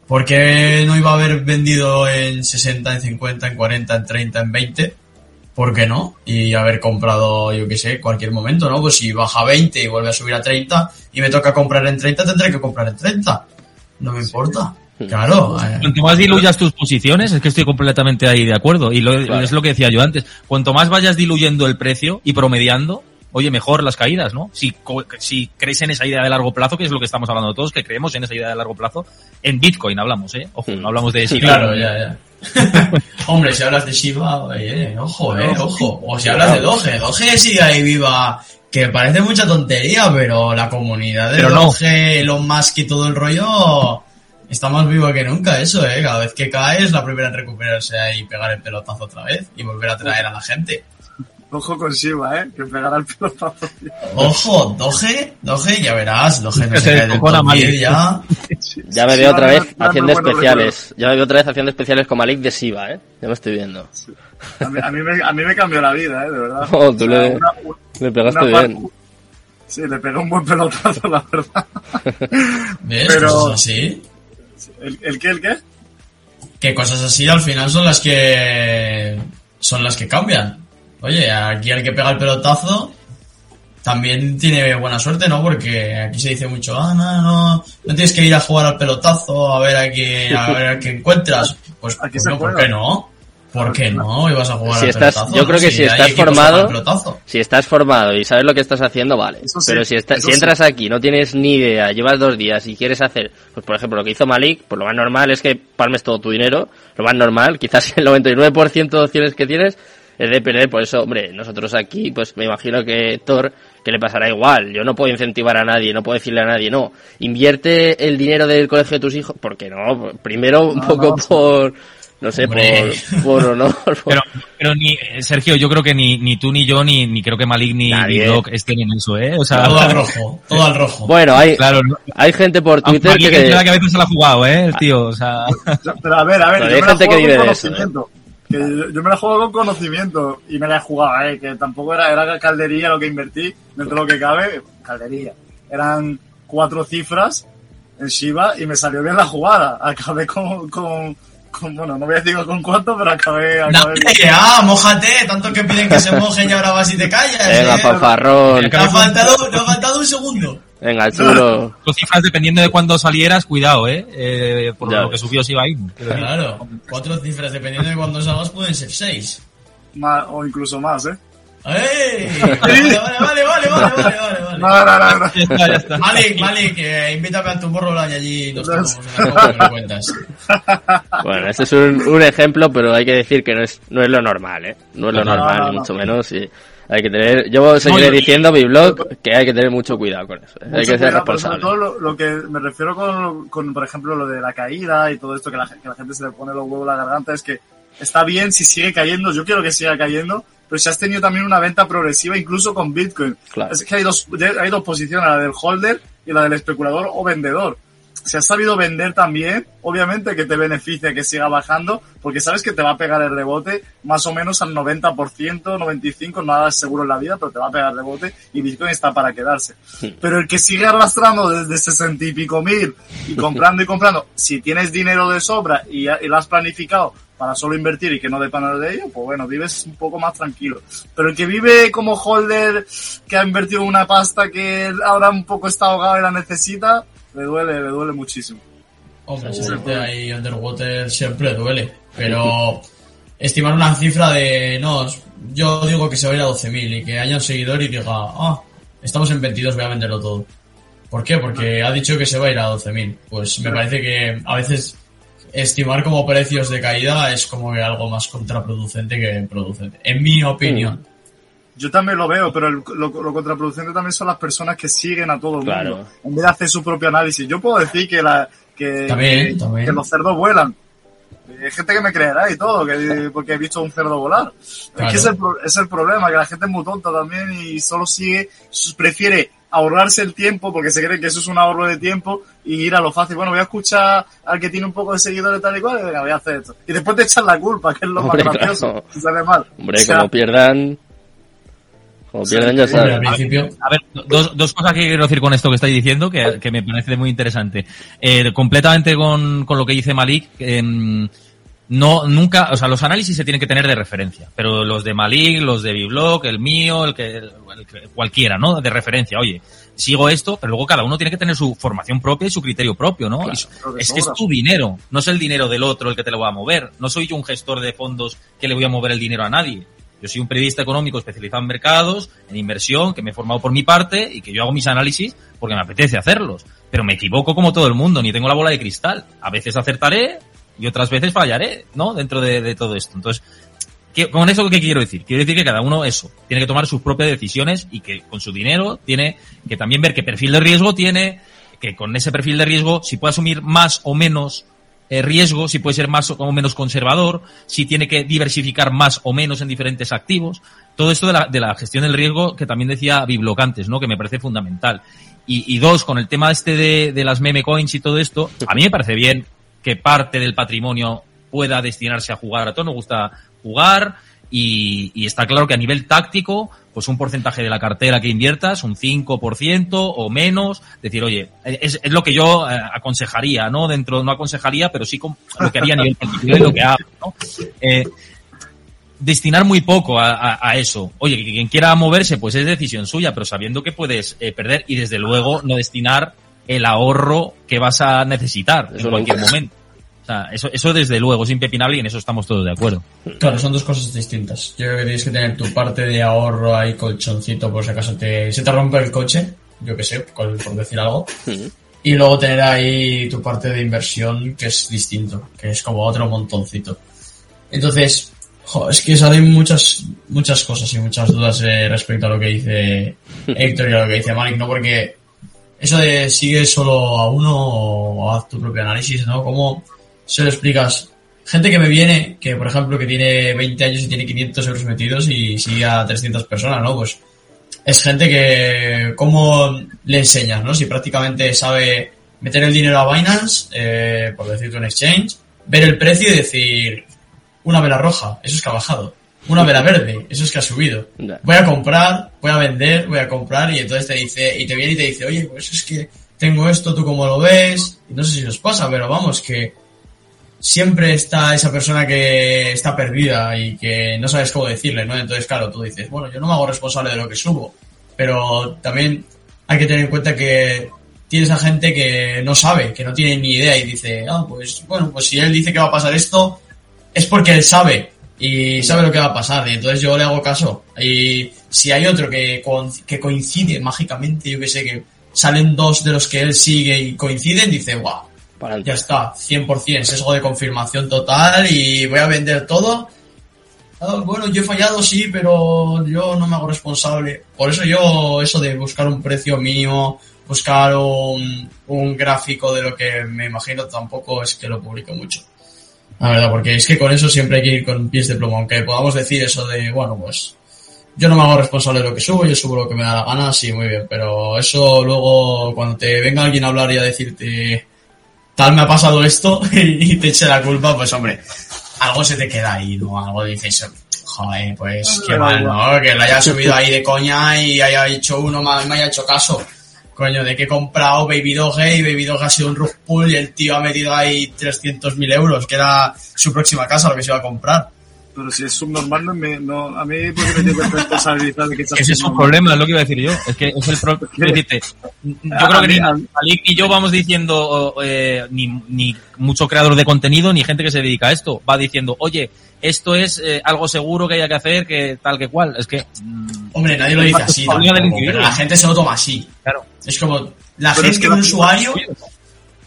porque no iba a haber vendido en 60, en 50, en 40, en 30, en 20. ¿Por qué no? Y haber comprado, yo qué sé, cualquier momento, ¿no? Pues si baja a 20 y vuelve a subir a 30 y me toca comprar en 30, tendré que comprar en 30. No me importa. Claro. eh, Cuanto más diluyas tus posiciones, es que estoy completamente ahí de acuerdo. Y lo- Claro. es lo que decía yo antes. Cuanto más vayas diluyendo el precio y promediando, oye, mejor las caídas, ¿no? Si, si crees en esa idea de largo plazo, que es lo que estamos hablando todos, que creemos en esa idea de largo plazo, en Bitcoin hablamos, ¿eh? Ojo, Mm. no hablamos de Sí, claro, ya, ya. Hombre, si hablas de Shiba, oye, ojo, eh, ojo. O si hablas de Doge, Doge sigue ahí viva, que parece mucha tontería, pero la comunidad de Pero no. Doge, Elon Musk y todo el rollo, está más viva que nunca eso, eh. Cada vez que cae es la primera en recuperarse ahí y pegar el pelotazo otra vez y volver a traer a la gente. Ojo con Shiva, ¿eh? Que pegará el pelotazo. Ojo, Doge, Doge, ya verás, Doge no Que se cae del descojona top mal. 10 ya. Ya me veo otra vez haciendo especiales. Ya me veo otra vez haciendo especiales con Malik de Siva, ¿eh? Ya me estoy viendo. A mí, a mí me, a mí me cambió la vida, ¿eh? De verdad. Oh, tú O sea, le- una- Le pegaste una bien. Sí, le pegué un buen pelotazo, la verdad. ¿Ves? Pero- Cosas así. ¿El, el qué, el qué? que cosas así al final son las que son las que cambian. Oye, aquí el que pega el pelotazo también tiene buena suerte, ¿no? Porque aquí se dice mucho, ah, no, no, no tienes que ir a jugar al pelotazo a ver a qué, a ver a qué encuentras. Pues, pues no, ¿por qué no? ¿Por qué no? Ibas a jugar Si al estás- pelotazo. yo creo que si estás formado-. Si estás formado y sabes lo que estás haciendo, vale. Sí, Pero si, está- si sí. entras aquí, no tienes ni idea, llevas dos días y quieres hacer, pues por ejemplo, lo que hizo Malik, pues lo más normal es que palmes todo tu dinero. Lo más normal, quizás el 99% de opciones que tienes es de perder. Por eso, hombre, nosotros aquí, pues me imagino que Thor, que le pasará igual. Yo no puedo incentivar a nadie, no puedo decirle a nadie, no, invierte el dinero del colegio de tus hijos. porque no? Primero un No, poco no, por, no sé, Hombre. por, por honor. por- Pero, pero ni, eh, Sergio, yo creo que ni, ni tú ni yo, ni, ni creo que Malik ni. Doc estén en eso, ¿eh? O sea, Todo al rojo, todo al rojo. Bueno, hay, claro, no- hay gente por Twitter Malik que... que a veces se la ha jugado, ¿eh? El tío, o sea... Pero a ver, a ver, Pero hay gente que vive de eso, ¿eh? Que yo, yo me la juego con conocimiento y me la he jugado, eh, que tampoco era, era caldería lo que invertí, dentro de lo que cabe, caldería. Eran cuatro cifras en Shiba y me salió bien la jugada. Acabé con, con, con bueno, no voy a decir con cuánto, pero acabé, acabé bien. Dale, ah, mojate, tanto que piden que se mojen y ahora vas y te callas. Venga, eh. fanfarrón. Te ha faltado, te ha faltado un segundo. Venga, chulo. Dos cifras dependiendo de cuándo salieras, cuidado, ¿eh? eh por Ya lo que subió ahí. Claro, cuatro cifras dependiendo de cuándo salgas pueden ser seis. Más- o incluso más, eh. ¡Ey! Vale, vale, vale, vale, vale, vale, vale, vale. No, no, no, no. Ya está, ya está. Malik, Malik, eh, invítame a tu morro y allí nos tomamos una copa me cuentas. Bueno, este es un, un ejemplo, pero hay que decir que no es, no es lo normal, ¿eh? No es lo No, normal, no, ni no. mucho menos. Y hay que tener, yo seguiré diciendo mi blog que hay que tener mucho cuidado con eso. ¿eh? Hay que ser cuidado, responsable. todo lo, lo que me refiero con, con, por ejemplo, lo de la caída y todo esto, que la, que la gente se le pone los huevos a la garganta, es que está bien si sigue cayendo, yo quiero que siga cayendo, pero si has tenido también una venta progresiva incluso con Bitcoin. Claro. Es que hay dos, hay dos posiciones, la del holder y la del especulador o vendedor. Si has sabido vender también, obviamente que te beneficia que siga bajando, porque sabes que te va a pegar el rebote más o menos al 90%, 95%, nada es seguro en la vida, pero te va a pegar el rebote y Bitcoin está para quedarse. Pero el que sigue arrastrando desde 60 y pico mil y comprando y comprando, si tienes dinero de sobra y, y lo has planificado para solo invertir y que no dependa de ello, pues bueno, vives un poco más tranquilo. Pero el que vive como holder, que ha invertido una pasta que ahora un poco está ahogado y la necesita, le duele, le duele muchísimo. Hombre, siempre ahí underwater siempre duele, pero estimar una cifra de, no, yo digo que se va a ir a 12.000 y que haya un seguidor y diga, ah, estamos en 22, voy a venderlo todo. ¿Por qué? Porque ha dicho que se va a ir a 12.000. Pues me parece que a veces estimar como precios de caída es como que algo más contraproducente que producente, en mi opinión. Yo también lo veo, pero el- lo, lo contraproducente también son las personas que siguen a todo el Claro. mundo, en vez de hacer su propio análisis. Yo puedo decir que, la, que, que, los cerdos vuelan. Hay gente que me creerá y todo, que, porque he visto un cerdo volar. Es que es el, pro- es el problema, que la gente es muy tonta también y solo sigue, prefiere ahorrarse el tiempo porque se cree que eso es un ahorro de tiempo y ir a lo fácil. Bueno, voy a escuchar al que tiene un poco de seguidores tal y cual y venga, voy a hacer esto. Y después te echan la culpa, que es lo Hombre, más gracioso, claro. si sale mal. Hombre, O sea, como pierdan. Como pierdan, ya principio, A ver, dos, dos cosas que quiero decir con esto que estáis diciendo, que, que me parece muy interesante. Eh, completamente con, con lo que dice Malik, em, no, nunca, o sea, los análisis se tienen que tener de referencia, pero los de Malik, los de Biblog, el mío, el que, el que- cualquiera, ¿no? De referencia. Oye, sigo esto, pero luego cada uno tiene que tener su formación propia y su criterio propio, ¿no? Claro, Y su- lo que es que es tu dinero, no es el dinero del otro el que te lo va a mover. No soy yo un gestor de fondos que le voy a mover el dinero a nadie. Yo soy un periodista económico especializado en mercados, en inversión, que me he formado por mi parte y que yo hago mis análisis porque me apetece hacerlos. Pero me equivoco como todo el mundo, ni tengo la bola de cristal. A veces acertaré y otras veces fallaré, ¿no? Dentro de, todo esto. Entonces, ¿qué- ¿con eso qué quiero decir? Quiero decir que cada uno eso, tiene que tomar sus propias decisiones y que con su dinero tiene que también ver qué perfil de riesgo tiene, que con ese perfil de riesgo, si puede asumir más o menos eh, riesgo, si puede ser más o menos conservador, si tiene que diversificar más o menos en diferentes activos. Todo esto de la, de la gestión del riesgo que también decía Bibloc antes, ¿no? Que me parece fundamental. Y, y dos, con el tema este de, de las meme coins y todo esto, a mí me parece bien que parte del patrimonio pueda destinarse a jugar. A todos nos gusta jugar y está claro que a nivel táctico, pues un porcentaje de la cartera que inviertas, un 5% o menos, decir, oye, es, es lo que yo eh, aconsejaría, ¿no? Dentro, no aconsejaría, pero sí con lo que haría a nivel particular y lo que hago, ¿no? Eh, destinar muy poco a, a- a eso. Oye, quien quiera moverse, pues es decisión suya, pero sabiendo que puedes eh, perder y desde luego no destinar el ahorro que vas a necesitar Eso en cualquier momento. Sea, eso, eso desde luego es impepinable y en eso estamos todos de acuerdo. Claro, son dos cosas distintas. Yo creo que tienes que tener tu parte de ahorro ahí, colchoncito, por si acaso te, se te rompe el coche, yo que sé, por, por decir algo. Y luego tener ahí tu parte de inversión, que es distinto, que es como otro montoncito. Entonces, jo, es que salen muchas, muchas cosas y muchas dudas eh, respecto a lo que dice Héctor y a lo que dice Malik, ¿no? Porque eso de sigue solo a uno o haz tu propio análisis, ¿no? ¿Cómo se lo explicas? Gente que me viene, que por ejemplo que tiene 20 años y tiene 500 euros metidos y sigue a 300 personas, ¿no? Pues es gente que, ¿cómo le enseñas, no? Si prácticamente sabe meter el dinero a Binance, eh, por decirte un exchange, ver el precio y decir, una vela roja, eso es que ha bajado. Una vela verde, eso es que ha subido. Voy a comprar, voy a vender, voy a comprar y entonces te dice, y te viene y te dice, oye, pues es que tengo esto, tú cómo lo ves. Y no sé si os pasa, pero vamos, que siempre está esa persona que está perdida y que no sabes cómo decirle, ¿no? Entonces, claro, tú dices, bueno, yo no me hago responsable de lo que subo, pero también hay que tener en cuenta que tienes a gente que no sabe, que no tiene ni idea y dice, ah, pues bueno, pues si él dice que va a pasar esto, es porque él sabe y sabe lo que va a pasar y entonces yo le hago caso. Y si hay otro que, que coincide mágicamente, yo que sé, que salen dos de los que él sigue y coinciden, dice, guau, Para ya está, 100%, sesgo de confirmación total y voy a vender todo. Ah, bueno, yo he fallado, sí, pero yo no me hago responsable. Por eso yo, eso de buscar un precio mínimo, buscar un, un gráfico de lo que me imagino, tampoco es que lo publique mucho. La verdad, porque es que con eso siempre hay que ir con pies de plomo, aunque podamos decir eso de, bueno, pues yo no me hago responsable de lo que subo, yo subo lo que me da la gana, sí, muy bien, pero eso luego cuando te venga alguien a hablar y a decirte tal me ha pasado esto y te eche la culpa, pues hombre, algo se te queda ahí, ¿no? Algo dices, joder, pues qué mal, ¿no? Que lo haya subido ahí de coña y haya hecho uno, me haya hecho caso. Coño, de que he comprado Baby Doge y Baby Doge ha sido un rug pull y el tío ha metido ahí 300.000 euros, que era su próxima casa, lo que se iba a comprar. Pero si es subnormal, no, me, no a mí porque me tengo que responsabilizar de que Ese es un problema, es lo que iba a decir yo. Es que es el problema. Yo creo que ni Malik ni yo vamos diciendo, eh, ni, ni mucho creador de contenido, ni gente que se dedica a esto, va diciendo, oye, esto es eh, algo seguro que haya que hacer, que tal que cual. Es que. Mm, Hombre, nadie lo dice así. Tampoco, pero la gente se lo toma así. Claro. Es como, la pero gente, es que un usuario.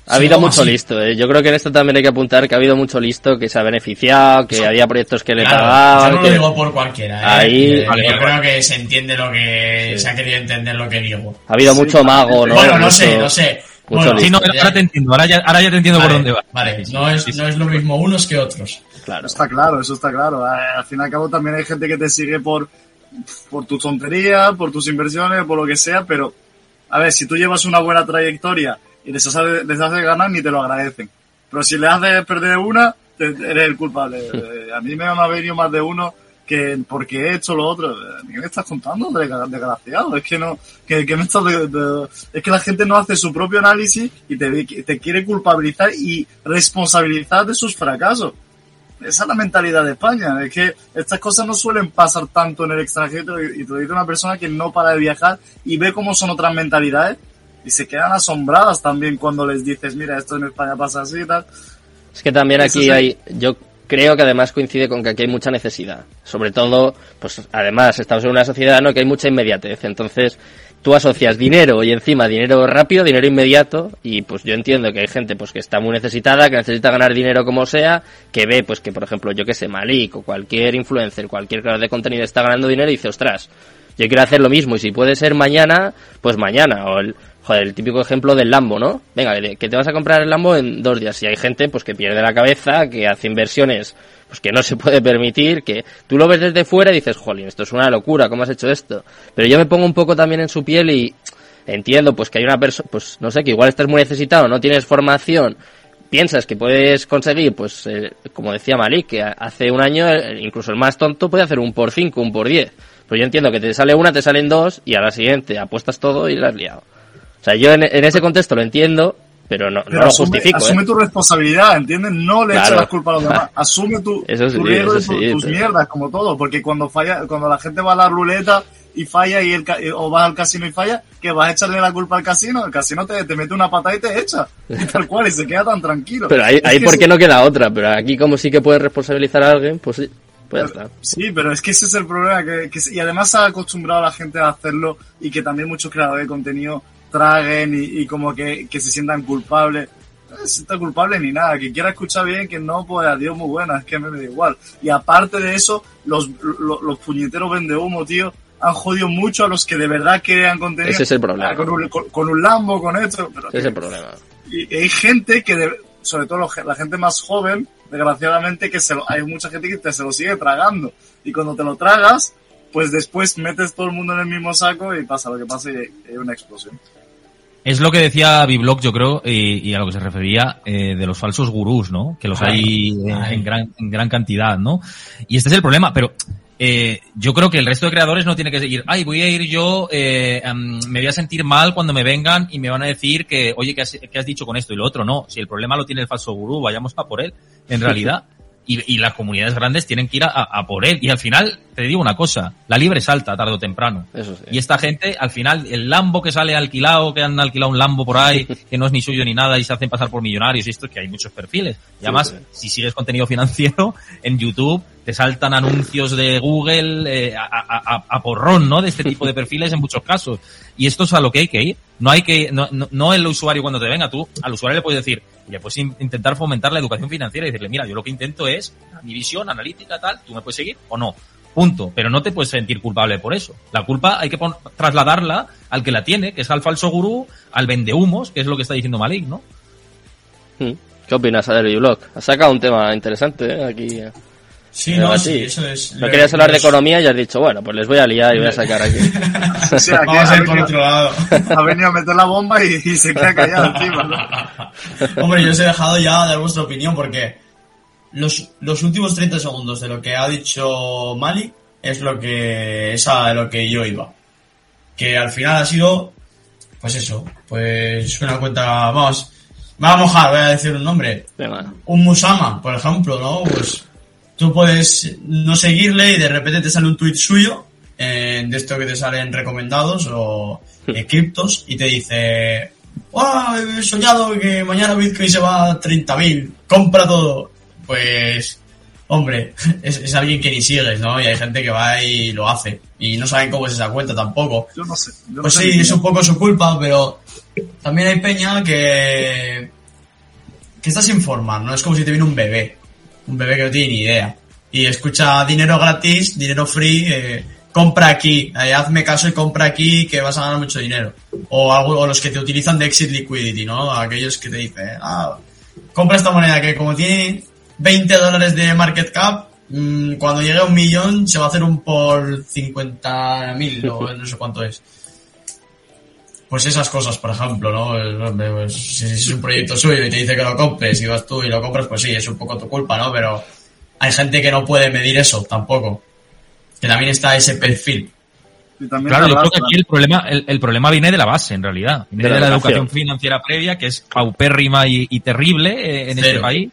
Ha habido mucho así. listo, ¿eh? yo creo que en esto también hay que apuntar que ha habido mucho listo que se ha beneficiado, que había proyectos que le claro, pagaban. Yo no que... lo digo por cualquiera, ¿eh? Ahí... Vale, yo creo que se entiende lo que sí. se ha querido entender lo que digo. Ha habido sí. mucho mago, ¿no? Bueno, no mucho... sé, no sé. Mucho bueno, sí, no, ahora te entiendo, ahora ya, ahora ya te entiendo vale, por dónde va. Vale, no es, no es lo mismo unos que otros. Claro. Está claro, eso está claro. Al fin y al cabo también hay gente que te sigue por, por tu tontería, por tus inversiones, por lo que sea, pero a ver, si tú llevas una buena trayectoria y les haces, les haces ganar, ni te lo agradecen. Pero si le haces perder una, te, eres el culpable. a mí me ha venido más de uno que porque he hecho lo otro. ¿Qué me estás contando, desgraciado? Es que no, que, que me estás de, de, es que la gente no hace su propio análisis y te, te quiere culpabilizar y responsabilizar de sus fracasos. Esa es la mentalidad de España. Es que estas cosas no suelen pasar tanto en el extranjero y te lo dice una persona que no para de viajar y ve cómo son otras mentalidades y se quedan asombradas también cuando les dices, mira, esto en España pasa así y tal. Es que también aquí hay, yo creo que además coincide con que aquí hay mucha necesidad. Sobre todo, pues además estamos en una sociedad ¿no? que hay mucha inmediatez. Entonces, tú asocias dinero y encima dinero rápido, dinero inmediato, y pues yo entiendo que hay gente pues que está muy necesitada, que necesita ganar dinero como sea, que ve pues que por ejemplo, yo que sé, Malik o cualquier influencer, cualquier creador de contenido está ganando dinero y dice, ostras, yo quiero hacer lo mismo y si puede ser mañana, pues mañana, o el, joder, el típico ejemplo del Lambo, ¿no? Venga, que te vas a comprar el Lambo en dos días y hay gente pues que pierde la cabeza, que hace inversiones pues que no se puede permitir, que tú lo ves desde fuera y dices, jolín, esto es una locura, ¿cómo has hecho esto? Pero yo me pongo un poco también en su piel y entiendo pues que hay una persona, pues no sé, que igual estás muy necesitado, no tienes formación, piensas que puedes conseguir, pues eh, como decía Malik, que hace un año eh, incluso el más tonto puede hacer un por cinco, un por diez. Pero yo entiendo que te sale una, te salen dos y a la siguiente apuestas todo y la has liado. O sea, yo en, en ese contexto lo entiendo, pero no, pero no asume, lo justifico. Asume ¿eh? tu responsabilidad, ¿entiendes? No le Claro. eches la culpa a los demás. Asume tu, Eso sí, tu riesgo eso y tu- sí, tus pero- mierdas, como todo. Porque cuando falla, cuando la gente va a la ruleta y falla y el, ca- o va al casino y falla, que vas a echarle la culpa al casino. El casino te, te mete una patada y te echa. Y tal cual, y se queda tan tranquilo. Pero ahí, ahí que ¿por ese- qué no queda otra? Pero aquí como sí que puedes responsabilizar a alguien, pues sí, pues está. Sí, pero es que ese es el problema. Que, que- y además se ha acostumbrado a la gente a hacerlo y que también muchos creadores de contenido traguen y, y como que, que se sientan culpables. No se sienta culpable ni nada. Que quiera escuchar bien, que no, pues adiós, muy buena. Es que me da igual. Y aparte de eso, los, los, los puñeteros vende humo, tío, han jodido mucho a los que de verdad crean contenido. Ese es el problema. Ah, Con un, con, con un Lambo, con esto. Pero Ese es el problema. y hay gente que, de- sobre todo la gente más joven, desgraciadamente, que se lo- hay mucha gente que te, se lo sigue tragando. Y cuando te lo tragas, pues después metes todo el mundo en el mismo saco y pasa lo que pasa y hay una explosión. Es lo que decía Biblock, yo creo, y, y a lo que se refería eh, de los falsos gurús, ¿no? Que los hay en, Ay. en gran, en gran cantidad, ¿no? Y este es el problema, pero eh, yo creo que el resto de creadores no tiene que seguir, ay, voy a ir yo, eh, em, me voy a sentir mal cuando me vengan y me van a decir que, oye, ¿qué has, qué has dicho con esto y lo otro? No, si el problema lo tiene el falso gurú, vayamos a por él, en realidad. Y, y las comunidades grandes tienen que ir a, a por él. Y al final, te digo una cosa, la libre salta tarde o temprano. Eso sí. Y esta gente, al final, el Lambo que sale alquilado, que han alquilado un Lambo por ahí, que no es ni suyo ni nada y se hacen pasar por millonarios y esto es que hay muchos perfiles. Y además, sí. si sigues contenido financiero en YouTube, te saltan anuncios de Google eh, a, a- a- porrón, ¿no? De este tipo de perfiles en muchos casos. Y esto es a lo que hay que ir. No hay que, no, no, no el usuario cuando te venga, tú al usuario le puedes decir, le puedes in- intentar fomentar la educación financiera y decirle, mira, yo lo que intento es mi visión analítica tal, tú me puedes seguir o no. Punto. Pero no te puedes sentir culpable por eso. La culpa hay que trasladarla al que la tiene, que es al falso gurú, al vendehumos, que es lo que está diciendo Malik, ¿no? Mm. ¿Qué opinas, Adri Block? Has sacado un tema interesante ¿eh? aquí. eh. Sí, no, sí, eso es. No querías hablar de economía y has dicho, bueno, pues les voy a liar y voy a sacar aquí. O sea, que Vamos ha a ir por venido, otro lado. ha venido a meter la bomba y, y se queda callado encima, ¿no? Hombre, yo os he dejado ya dar vuestra opinión porque los, los últimos 30 segundos de lo que ha dicho Mali es lo que es a lo que yo iba. Que al final ha sido, pues eso, pues una cuenta, vamos, me va a mojar, voy a decir un nombre. Un Musama, por ejemplo, ¿no? Pues tú puedes no seguirle y de repente te sale un tweet suyo eh, de esto que te salen recomendados o eh, criptos y te dice ¡Oh, he soñado que mañana Bitcoin se va a 30.000! ¡Compra todo! Pues, hombre, es, es alguien que ni sigues, ¿no? Y hay gente que va y lo hace. Y no saben cómo es esa cuenta tampoco. Yo no sé. yo Pues sí, es un poco su culpa, pero también hay peña que que está sin formar, ¿no? Es como si te viene un bebé, un bebé que no tiene ni idea y escucha dinero gratis, dinero free, eh, compra aquí, eh, hazme caso y compra aquí que vas a ganar mucho dinero. O, algo, o los que te utilizan de exit liquidity, ¿no? Aquellos que te dicen, ah, compra esta moneda que como tiene 20 dólares de market cap, mm, cuando llegue a un millón se va a hacer un por 50 mil o no sé cuánto es. Pues esas cosas, por ejemplo, ¿no? Pues, si es un proyecto suyo y te dice que lo compres y vas tú y lo compras, pues sí, es un poco tu culpa, ¿no? Pero hay gente que no puede medir eso tampoco. Que también está ese perfil. Y también Claro, yo creo que aquí el problema, el, el problema viene de la base, en realidad. Viene De de la la, educación. educación financiera previa, que es paupérrima y, y terrible eh, en este Cero. país.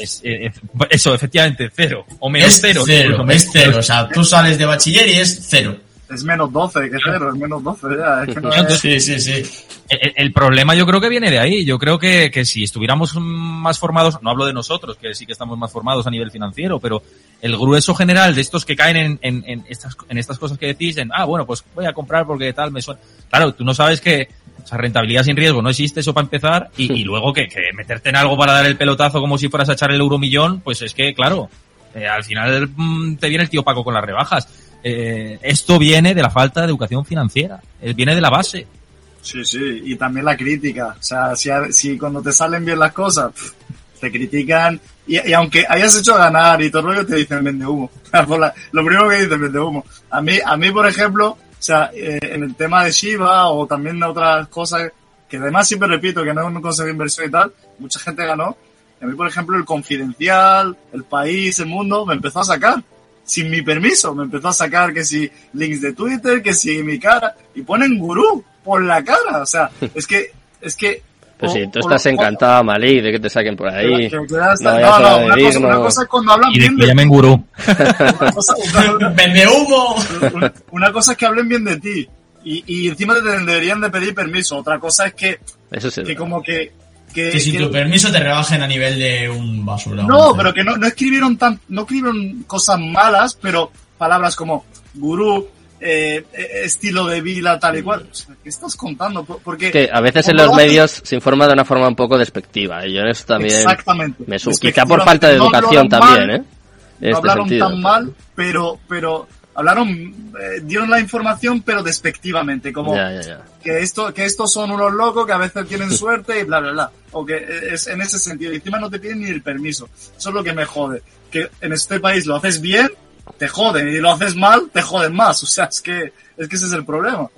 Es, eh, eh, eso, efectivamente, cero. O menos Es cero. cero, es cero. O sea, tú sales de bachiller y es cero. Es menos 12 que cero, es menos 12 ya. Es que no es... Sí, sí, sí. El, el problema yo creo que viene de ahí. Yo creo que, que si estuviéramos más formados, no hablo de nosotros, que sí que estamos más formados a nivel financiero, pero el grueso general de estos que caen en, en, en estas, en estas cosas que decís, en, ah, bueno, pues voy a comprar porque tal me suena. Claro, tú no sabes que o sea, rentabilidad sin riesgo no existe eso para empezar y, y luego que, que meterte en algo para dar el pelotazo como si fueras a echar el euromillón, pues es que, claro, eh, al final mm, te viene el tío Paco con las rebajas. Eh, esto viene de la falta de educación financiera, eh, viene de la base. Sí, sí, y también la crítica. O sea, si, si cuando te salen bien las cosas, te critican. Y, y aunque hayas hecho ganar y todo el rollo, te dicen vende humo. Lo primero que dicen vende humo. A mí, a mí, por ejemplo, o sea, eh, en el tema de Shiba o también de otras cosas, que además siempre repito que no es un consejo de inversión y tal, mucha gente ganó. A mí, por ejemplo, el Confidencial, el País, el Mundo, me empezó a sacar. Sin mi permiso, me empezó a sacar que si links de Twitter, que si mi cara, y ponen gurú por la cara. O sea, es que, es que. Pues o- sí, tú estás encantado, Malí, de que te saquen por ahí. que- que No No, no, una cosa, una no- cosa es cuando hablan Y de bien que de llamen gurú. una cosa, una- ¡Vende humo! una- una cosa es que hablen bien de ti. Y, y encima te deberían de pedir permiso. Otra cosa es que, Eso sí. que como que, que, Que sin que- tu permiso te rebajen a nivel de un basura. no, pero que no, no escribieron tan, no escribieron cosas malas, pero palabras como gurú, eh, eh, estilo de vida, tal y cual. O sea, ¿Qué estás contando? Por- Porque que a veces en los medios se informa de una forma un poco despectiva. Y yo en eso también Exactamente. me su- Despectiva, Quizá por falta de no educación también, mal, ¿eh? En no este hablaron sentido. tan mal, pero, pero hablaron, eh, dieron la información, pero despectivamente, como que esto, que estos son unos locos que a veces tienen suerte y bla, bla, bla. O que es en ese sentido. Y encima no te piden ni el permiso. Eso es lo que me jode. Que en este país lo haces bien, te joden. Y lo haces mal, te joden más. O sea, es que, es que ese es el problema.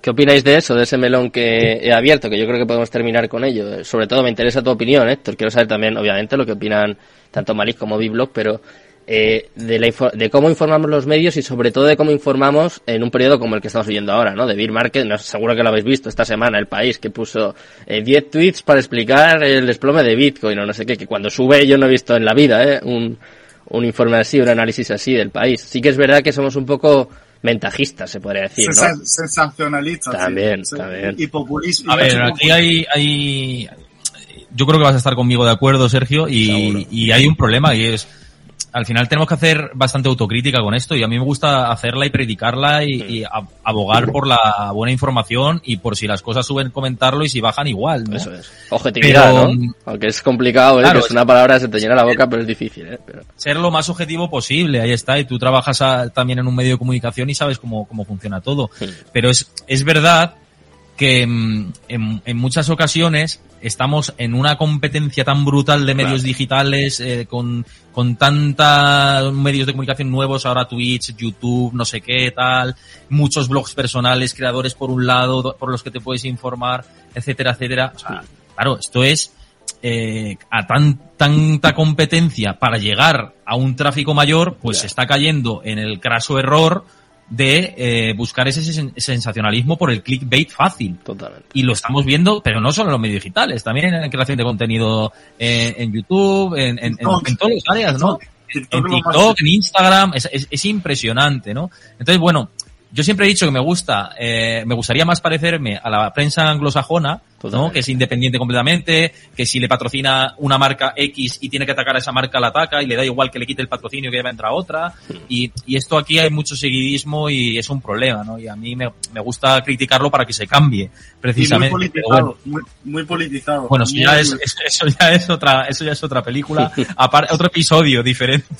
¿Qué opináis de eso, de ese melón que he abierto? Que yo creo que podemos terminar con ello. Sobre todo me interesa tu opinión, Héctor. Quiero saber también, obviamente, lo que opinan tanto Malik como Biblog, pero eh, de, la de cómo informamos los medios y sobre todo de cómo informamos en un periodo como el que estamos viviendo ahora, ¿no? De Beer Market, no, seguro que lo habéis visto esta semana, el país que puso eh, 10 tweets para explicar el desplome de Bitcoin o no sé qué, que cuando sube yo no he visto en la vida, ¿eh? Un, un informe así, un análisis así del país. Sí que es verdad que somos un poco ventajistas, se podría decir, ¿no? Sensa- sensacionalistas. También, Sí. también. Y populista. A ver, aquí hay, hay, yo creo que vas a estar conmigo de acuerdo, Sergio, y, y hay un problema y es, al final tenemos que hacer bastante autocrítica con esto y a mí me gusta hacerla y predicarla y, abogar por la buena información y por si las cosas suben comentarlo y si bajan igual, ¿no? Eso es. Objetividad, Pero- ¿no? Aunque es complicado, ¿eh? Claro, que es una palabra que se te llena la boca, pero es difícil, ¿eh? Pero... ser lo más objetivo posible, ahí está, y tú trabajas a- también en un medio de comunicación y sabes cómo, cómo funciona todo. Sí. Pero es, es verdad que mm, en, en muchas ocasiones estamos en una competencia tan brutal de medios digitales, eh, con, con tanta medios de comunicación nuevos, ahora Twitch, YouTube, no sé qué, tal, muchos blogs personales, creadores por un lado, por los que te puedes informar, etcétera, etcétera. O sea, claro, esto es eh, a tan, tanta competencia para llegar a un tráfico mayor, pues se está cayendo en el craso error de eh, buscar ese sen- sensacionalismo por el clickbait fácil. Totalmente. Y lo estamos viendo, pero no solo en los medios digitales, también en la creación de contenido eh, en YouTube, en, en, en, todas las áreas, ¿no? TikTok En TikTok, en Instagram, es, es, es impresionante, ¿no? Entonces, bueno, yo siempre he dicho que me gusta, eh, me gustaría más parecerme a la prensa anglosajona, ¿no? Que es independiente completamente, que si le patrocina una marca X y tiene que atacar a esa marca, la ataca y le da igual que le quite el patrocinio que va a entrar otra. Y, y esto aquí hay mucho seguidismo y es un problema, ¿no? Y a mí me, me gusta criticarlo para que se cambie, Y muy precisamente. Pero bueno, politizado, muy, muy politizado. bueno, eso Muy- ya es, eso, eso ya es otra, eso ya es otra película, aparte, otro episodio diferente.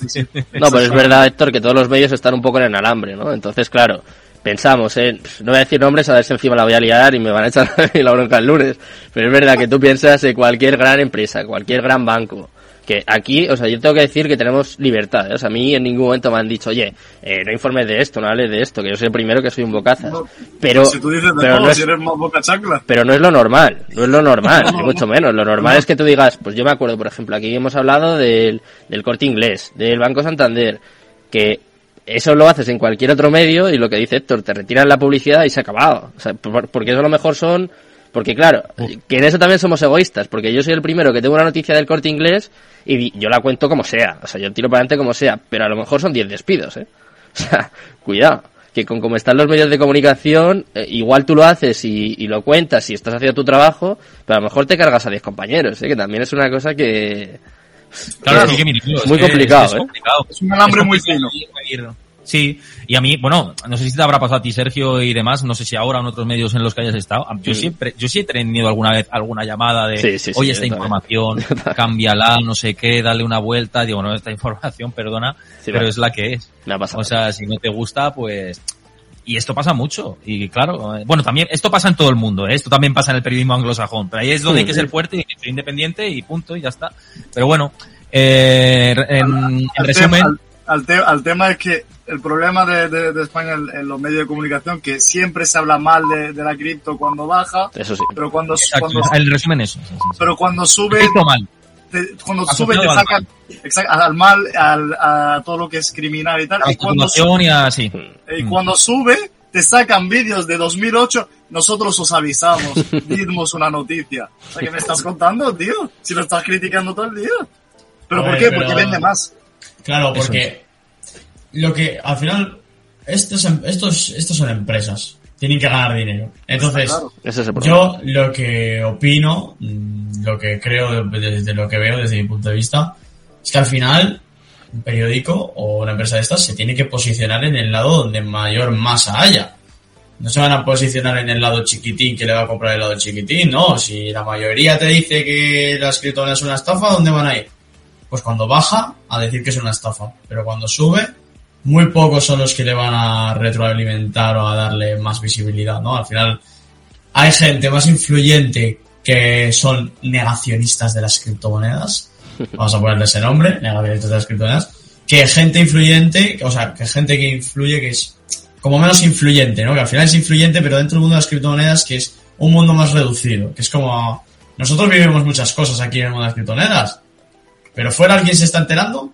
No, pero es verdad, Héctor, que todos los medios están un poco en el alambre, ¿no? Entonces, claro, pensamos, ¿eh? No voy a decir nombres, a ver si encima la voy a liar y me van a echar la bronca el lunes. Pero es verdad que tú piensas en cualquier gran empresa, cualquier gran banco. Que aquí, o sea, yo tengo que decir que tenemos libertad. ¿eh? O sea, a mí en ningún momento me han dicho, oye, eh, no informes de esto, no hables de esto, que yo soy el primero que soy un bocazas. No, Pero, si tú dices de pero todo, no es, si eres más boca chacla. pero no es lo normal, no es lo normal, ni mucho menos. Lo normal es que tú digas, pues yo me acuerdo, por ejemplo, aquí hemos hablado del, del corte inglés, del Banco Santander, que eso lo haces en cualquier otro medio y lo que dice Héctor, te retiran la publicidad y se ha acabado. O sea, por- porque eso a lo mejor son, porque claro, que en eso también somos egoístas, porque yo soy el primero que tengo una noticia del corte inglés y yo la cuento como sea, o sea, yo tiro para adelante como sea, pero a lo mejor son 10 despidos, ¿eh? O sea, cuidado, que con como están los medios de comunicación, eh, igual tú lo haces y, y lo cuentas y estás haciendo tu trabajo, pero a lo mejor te cargas a 10 compañeros, ¿eh? Que también es una cosa que... Claro, Claro, es que mirarlo, es muy complicado, es ¿eh? complicado. Es un alambre Es muy complicado medir. Sí, y a mí, bueno, no sé si te habrá pasado a ti, Sergio, y demás, no sé si ahora en otros medios en los que hayas estado. Yo Sí. siempre, yo sí he tenido alguna vez alguna llamada de, Sí, oye, yo esta también. información, cámbiala, no sé qué, dale una vuelta. Digo, no, esta información, perdona, Sí, pero va. es la que es. Me ha pasado. O sea, si no te gusta, pues... Y esto pasa mucho. Y claro, eh, bueno, también, esto pasa en todo el mundo, ¿eh? esto también pasa en el periodismo anglosajón. Pero ahí es donde hay que ser fuerte y ser independiente y punto, y ya está. Pero bueno, eh, en, en Al resumen... tema, al, te- al tema es que el problema de, de- de España en, en los medios de comunicación que siempre se habla mal de, de la cripto cuando baja, Eso sí. pero cuando, Exacto, cuando el resumen es eso. sí, sí, sí. pero cuando sube Cripto mal. Te- cuando Asociado sube te sacan al mal, al, a todo lo que es criminal y tal. A Y cuando, su- especulación y así. y Mm. cuando sube, te sacan vídeos de 2008. Nosotros os avisamos, dimos una noticia. O sea, ¿qué me estás contando, tío? Si lo estás criticando todo el día. ¿Pero A por qué? pero- Porque vende más. Claro, porque lo que al final estos em- estos estos son empresas, tienen que ganar dinero. Entonces, Claro. Ese es el problema. yo lo que opino, mm, lo que creo desde lo que veo desde mi punto de vista, es que al final un periódico o una empresa de estas se tiene que posicionar en el lado donde mayor masa haya. No se van a posicionar en el lado chiquitín que le va a comprar el lado chiquitín, no. Si la mayoría te dice que la escritora es una estafa, ¿dónde van a ir? Pues cuando baja, a decir que es una estafa. Pero cuando sube, muy pocos son los que le van a retroalimentar o a darle más visibilidad, ¿no? Al final, hay gente más influyente que son negacionistas de las criptomonedas. Vamos a ponerle ese nombre, negacionistas de las criptomonedas. Que gente influyente, o sea, que gente que influye que es como menos influyente, ¿no? Que al final es influyente, pero dentro del mundo de las criptomonedas que es un mundo más reducido. Que es como, nosotros vivimos muchas cosas aquí en el mundo de las criptomonedas. Pero fuera alguien se está enterando.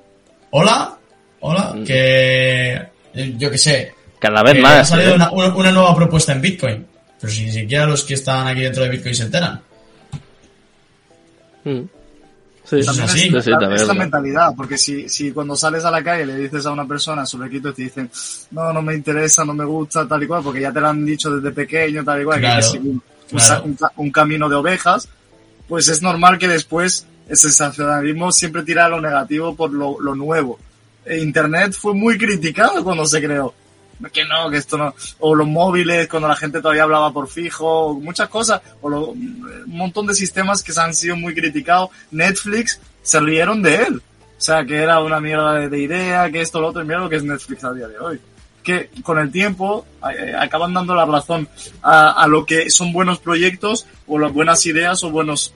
Hola, hola, que eh, yo qué sé, Cada vez ha más. salido ¿eh? una, una- una nueva propuesta en Bitcoin. Pero si ni siquiera los que están aquí dentro de Bitcoin se enteran. Mm. Sí, es También así. es, Sí, la, es es mentalidad, porque si, si cuando sales a la calle le dices a una persona sobre cripto y te dicen, no, no me interesa, no me gusta, tal y cual, porque ya te lo han dicho desde pequeño, tal y cual, que hay Claro, que seguir un, claro. sa- un ca- un camino de ovejas, pues es normal que después el sensacionalismo siempre tira a lo negativo por lo, lo nuevo. E Internet fue muy criticado cuando se creó. Que no, que esto no. O los móviles, cuando la gente todavía hablaba por fijo, muchas cosas. O lo- un montón de sistemas que se han sido muy criticados. Netflix se rieron de él. O sea, que era una mierda de, de idea, que esto, lo otro, y mira lo que es Netflix a día de hoy. Que con el tiempo eh, acaban dando la razón a, a lo que son buenos proyectos o las buenas ideas o buenos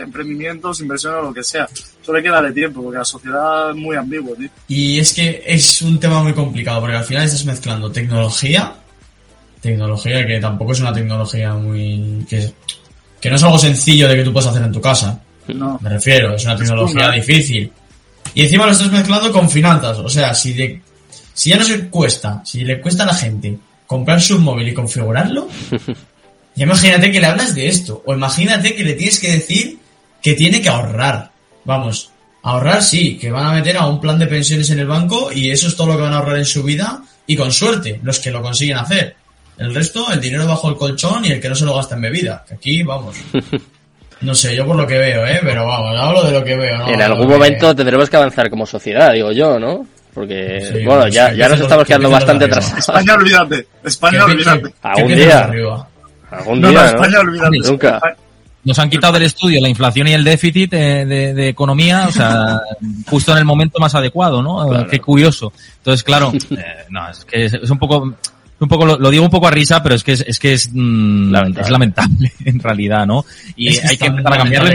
emprendimientos, inversiones o lo que sea. Solo hay que darle tiempo, porque la sociedad es muy ambigua, tío. Y es que es un tema muy complicado, porque al final estás mezclando tecnología, tecnología que tampoco es una tecnología muy... que, que no es algo sencillo de que tú puedas hacer en tu casa. No. Me refiero, es una tecnología difícil. Y encima lo estás mezclando con finanzas. O sea, si, de, si ya no se cuesta, si le cuesta a la gente comprarse un móvil y configurarlo, ya imagínate que le hablas de esto. O imagínate que le tienes que decir que tiene que ahorrar. Vamos, ahorrar sí, que van a meter a un plan de pensiones en el banco y eso es todo lo que van a ahorrar en su vida y con suerte, los que lo consiguen hacer. El resto, el dinero bajo el colchón y el que no se lo gasta en bebida. Que aquí, vamos. No sé, yo por lo que veo, ¿eh? Pero vamos, hablo de lo que veo, ¿no? en algún que- momento tendremos que avanzar como sociedad, digo yo, ¿no? Porque, Sí, bueno, ya, ya nos estamos quedando bastante de atrasados. España, olvídate. España, olvídate. Algún día. Algún No, no, día, ¿no? España, olvídate. Nunca. Nos han quitado del estudio la inflación y el déficit eh, de, de economía, o sea, justo en el momento más adecuado, ¿no? Claro. Qué curioso. Entonces, claro, eh, no, es que es, es un poco, un poco lo, lo digo un poco a risa, pero es que es, es que es, mm, Lamentable. es lamentable en realidad, ¿no? Y Es que hay que empezar a cambiarlo.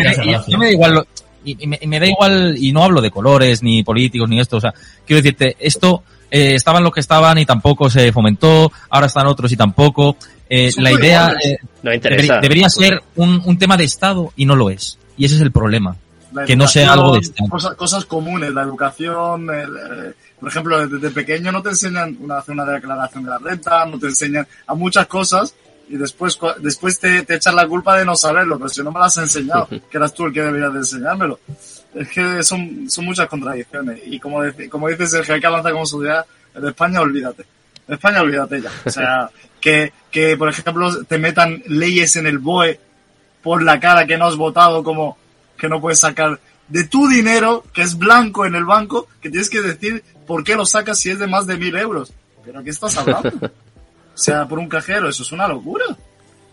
yo me da igual, lo- y, y me, y me da igual, y no hablo de colores, ni políticos, ni esto, o sea, quiero decirte, esto, eh, estaban los que estaban y tampoco se fomentó, ahora están otros y tampoco. Eh, la idea, eh, No interesa. Debería, debería ser un, un tema de Estado y no lo es. Y ese es el problema. Que no sea algo de Estado. Cosas, cosas comunes, la educación, el, eh, por ejemplo, desde pequeño no te enseñan una, hacer una declaración de la renta, no te enseñan a muchas cosas y después, después te, te echan la culpa de no saberlo, pero si no me lo has enseñado, que eras tú el que deberías de enseñármelo. Es que son, son muchas contradicciones y como, dec- como dices, Sergio, hay que avanzar como sociedad. En España, olvídate. En España, olvídate ya. O sea, que, que, por ejemplo, te metan leyes en el BOE por la cara que no has votado como que no puedes sacar de tu dinero, que es blanco en el banco, que tienes que decir por qué lo sacas si es de más de mil euros. ¿Pero qué estás hablando? Sea, por un cajero, eso es una locura.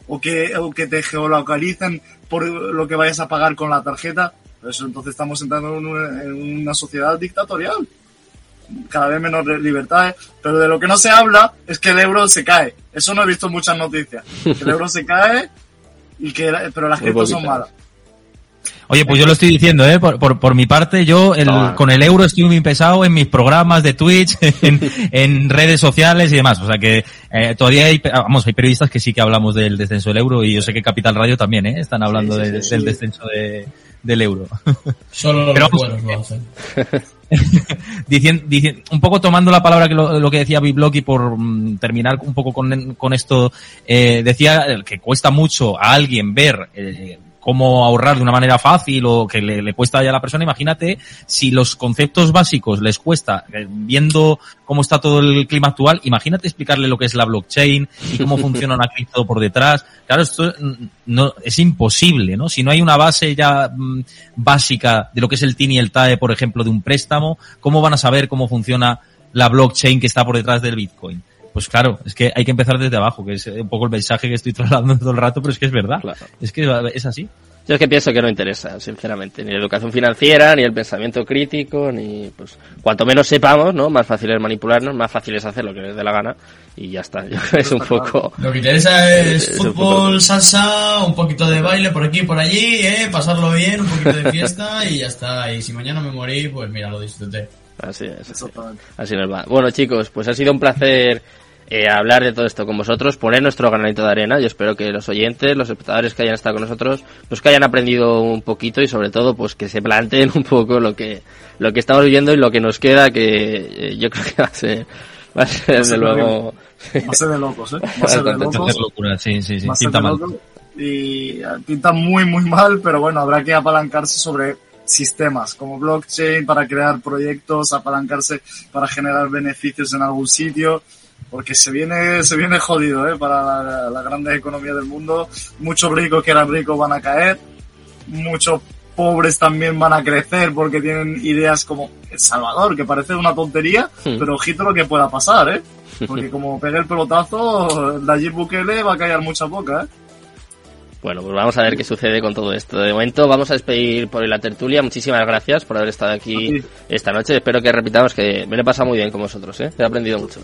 O que, o que te geolocalicen por lo que vayas a pagar con la tarjeta. Eso entonces estamos entrando en una, en una sociedad dictatorial. Cada vez menos libertades. Pero de lo que no se habla es que el euro se cae. Eso no he visto en muchas noticias. Que el euro se cae y que, pero las criptos son malas. Oye, pues yo lo estoy diciendo, ¿eh? Por, por, por mi parte, yo el- Ah. con el euro estoy muy pesado en mis programas de Twitch, en, en redes sociales y demás. O sea que eh, todavía hay, vamos, hay periodistas que sí que hablamos del descenso del euro y yo sé que Capital Radio también, ¿eh? Están hablando Sí, sí, de- sí, del sí. descenso de- del euro. Solo los Pero vamos- buenos lo hacen. Dicien- dicien- un poco tomando la palabra que lo, lo que decía Biblock y por mm, terminar un poco con, con esto, eh, decía que cuesta mucho a alguien ver eh, cómo ahorrar de una manera fácil o que le, le cuesta ya a la persona. Imagínate si los conceptos básicos les cuesta, eh, viendo cómo está todo el clima actual, imagínate explicarle lo que es la blockchain y cómo funciona una cripto por detrás. Claro, esto no, es imposible, ¿no? Si no hay una base ya mm, básica de lo que es el TIN y el TAE, por ejemplo, de un préstamo, ¿cómo van a saber cómo funciona la blockchain que está por detrás del Bitcoin? Pues claro, es que hay que empezar desde abajo, que es un poco el mensaje que estoy trasladando todo el rato, pero es que es verdad. Claro. Es que es así. Yo es que pienso que no interesa, sinceramente, ni la educación financiera, ni el pensamiento crítico, ni pues cuanto menos sepamos, ¿no? Más fácil es manipularnos, más fácil es hacer lo que les dé la gana y ya está. Yo creo que es un poco Lo que interesa es Es un fútbol, poco- salsa, un poquito de baile por aquí y por allí, ¿eh? pasarlo bien, un poquito de fiesta y ya está. Y si mañana me morí, pues mira, lo disfruté. así es. así. Así nos va. Bueno, chicos, pues ha sido un placer eh, hablar de todo esto con vosotros, poner nuestro granito de arena. Yo espero que los oyentes, los espectadores que hayan estado con nosotros, pues que hayan aprendido un poquito y sobre todo, pues que se planteen un poco lo que lo que estamos viviendo y lo que nos queda, que eh, yo creo que va a ser, va a ser desde luego. Va a ser de locos, ¿eh? Va a ser de locos. Locura, sí, sí, sí. Va a ser Pinta de mal. locos. Y eh, pinta muy, muy mal, pero bueno, habrá que apalancarse sobre sistemas como blockchain para crear proyectos, apalancarse para generar beneficios en algún sitio, porque se viene, se viene jodido, ¿eh? Para la, la grande economía del mundo. Muchos ricos que eran ricos van a caer, muchos pobres también van a crecer porque tienen ideas como El Salvador, que parece una tontería, Hmm. pero ojito lo que pueda pasar, ¿eh? Porque como pegue el pelotazo, Nayib Bukele va a callar mucha boca, ¿eh? Bueno, pues vamos a ver qué sucede con todo esto. De momento vamos a despedir por la tertulia. Muchísimas gracias por haber estado aquí esta noche. Espero que repitamos que me lo he pasado muy bien con vosotros, ¿eh? He aprendido mucho.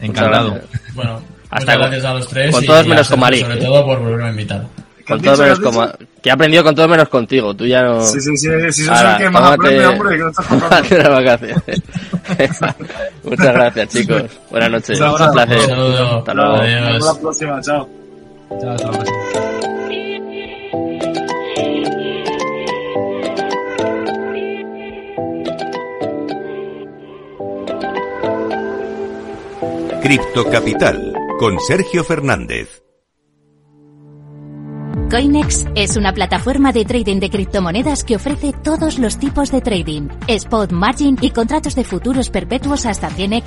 Encantado. Bueno, Hasta muchas con- gracias a los tres. con y todos menos con Mari. Sobre todo por volverme a invitar. Con todo dicho? menos ¿Qué has como, dicho? que ha aprendido con todo menos contigo. Tú ya no. Sí, sí, sí, sí, eso Ahora, el que más aprende, hombre, que no estás contando. tómate unas vacaciones. Muchas gracias, chicos. Buenas noches. Un Un placer. saludo. Hasta luego. Hasta la próxima, chao. Chao, hasta Cripto Capital con Sergio Fernández. Coinex es una plataforma de trading de criptomonedas que ofrece todos los tipos de trading, spot, margin y contratos de futuros perpetuos hasta 100x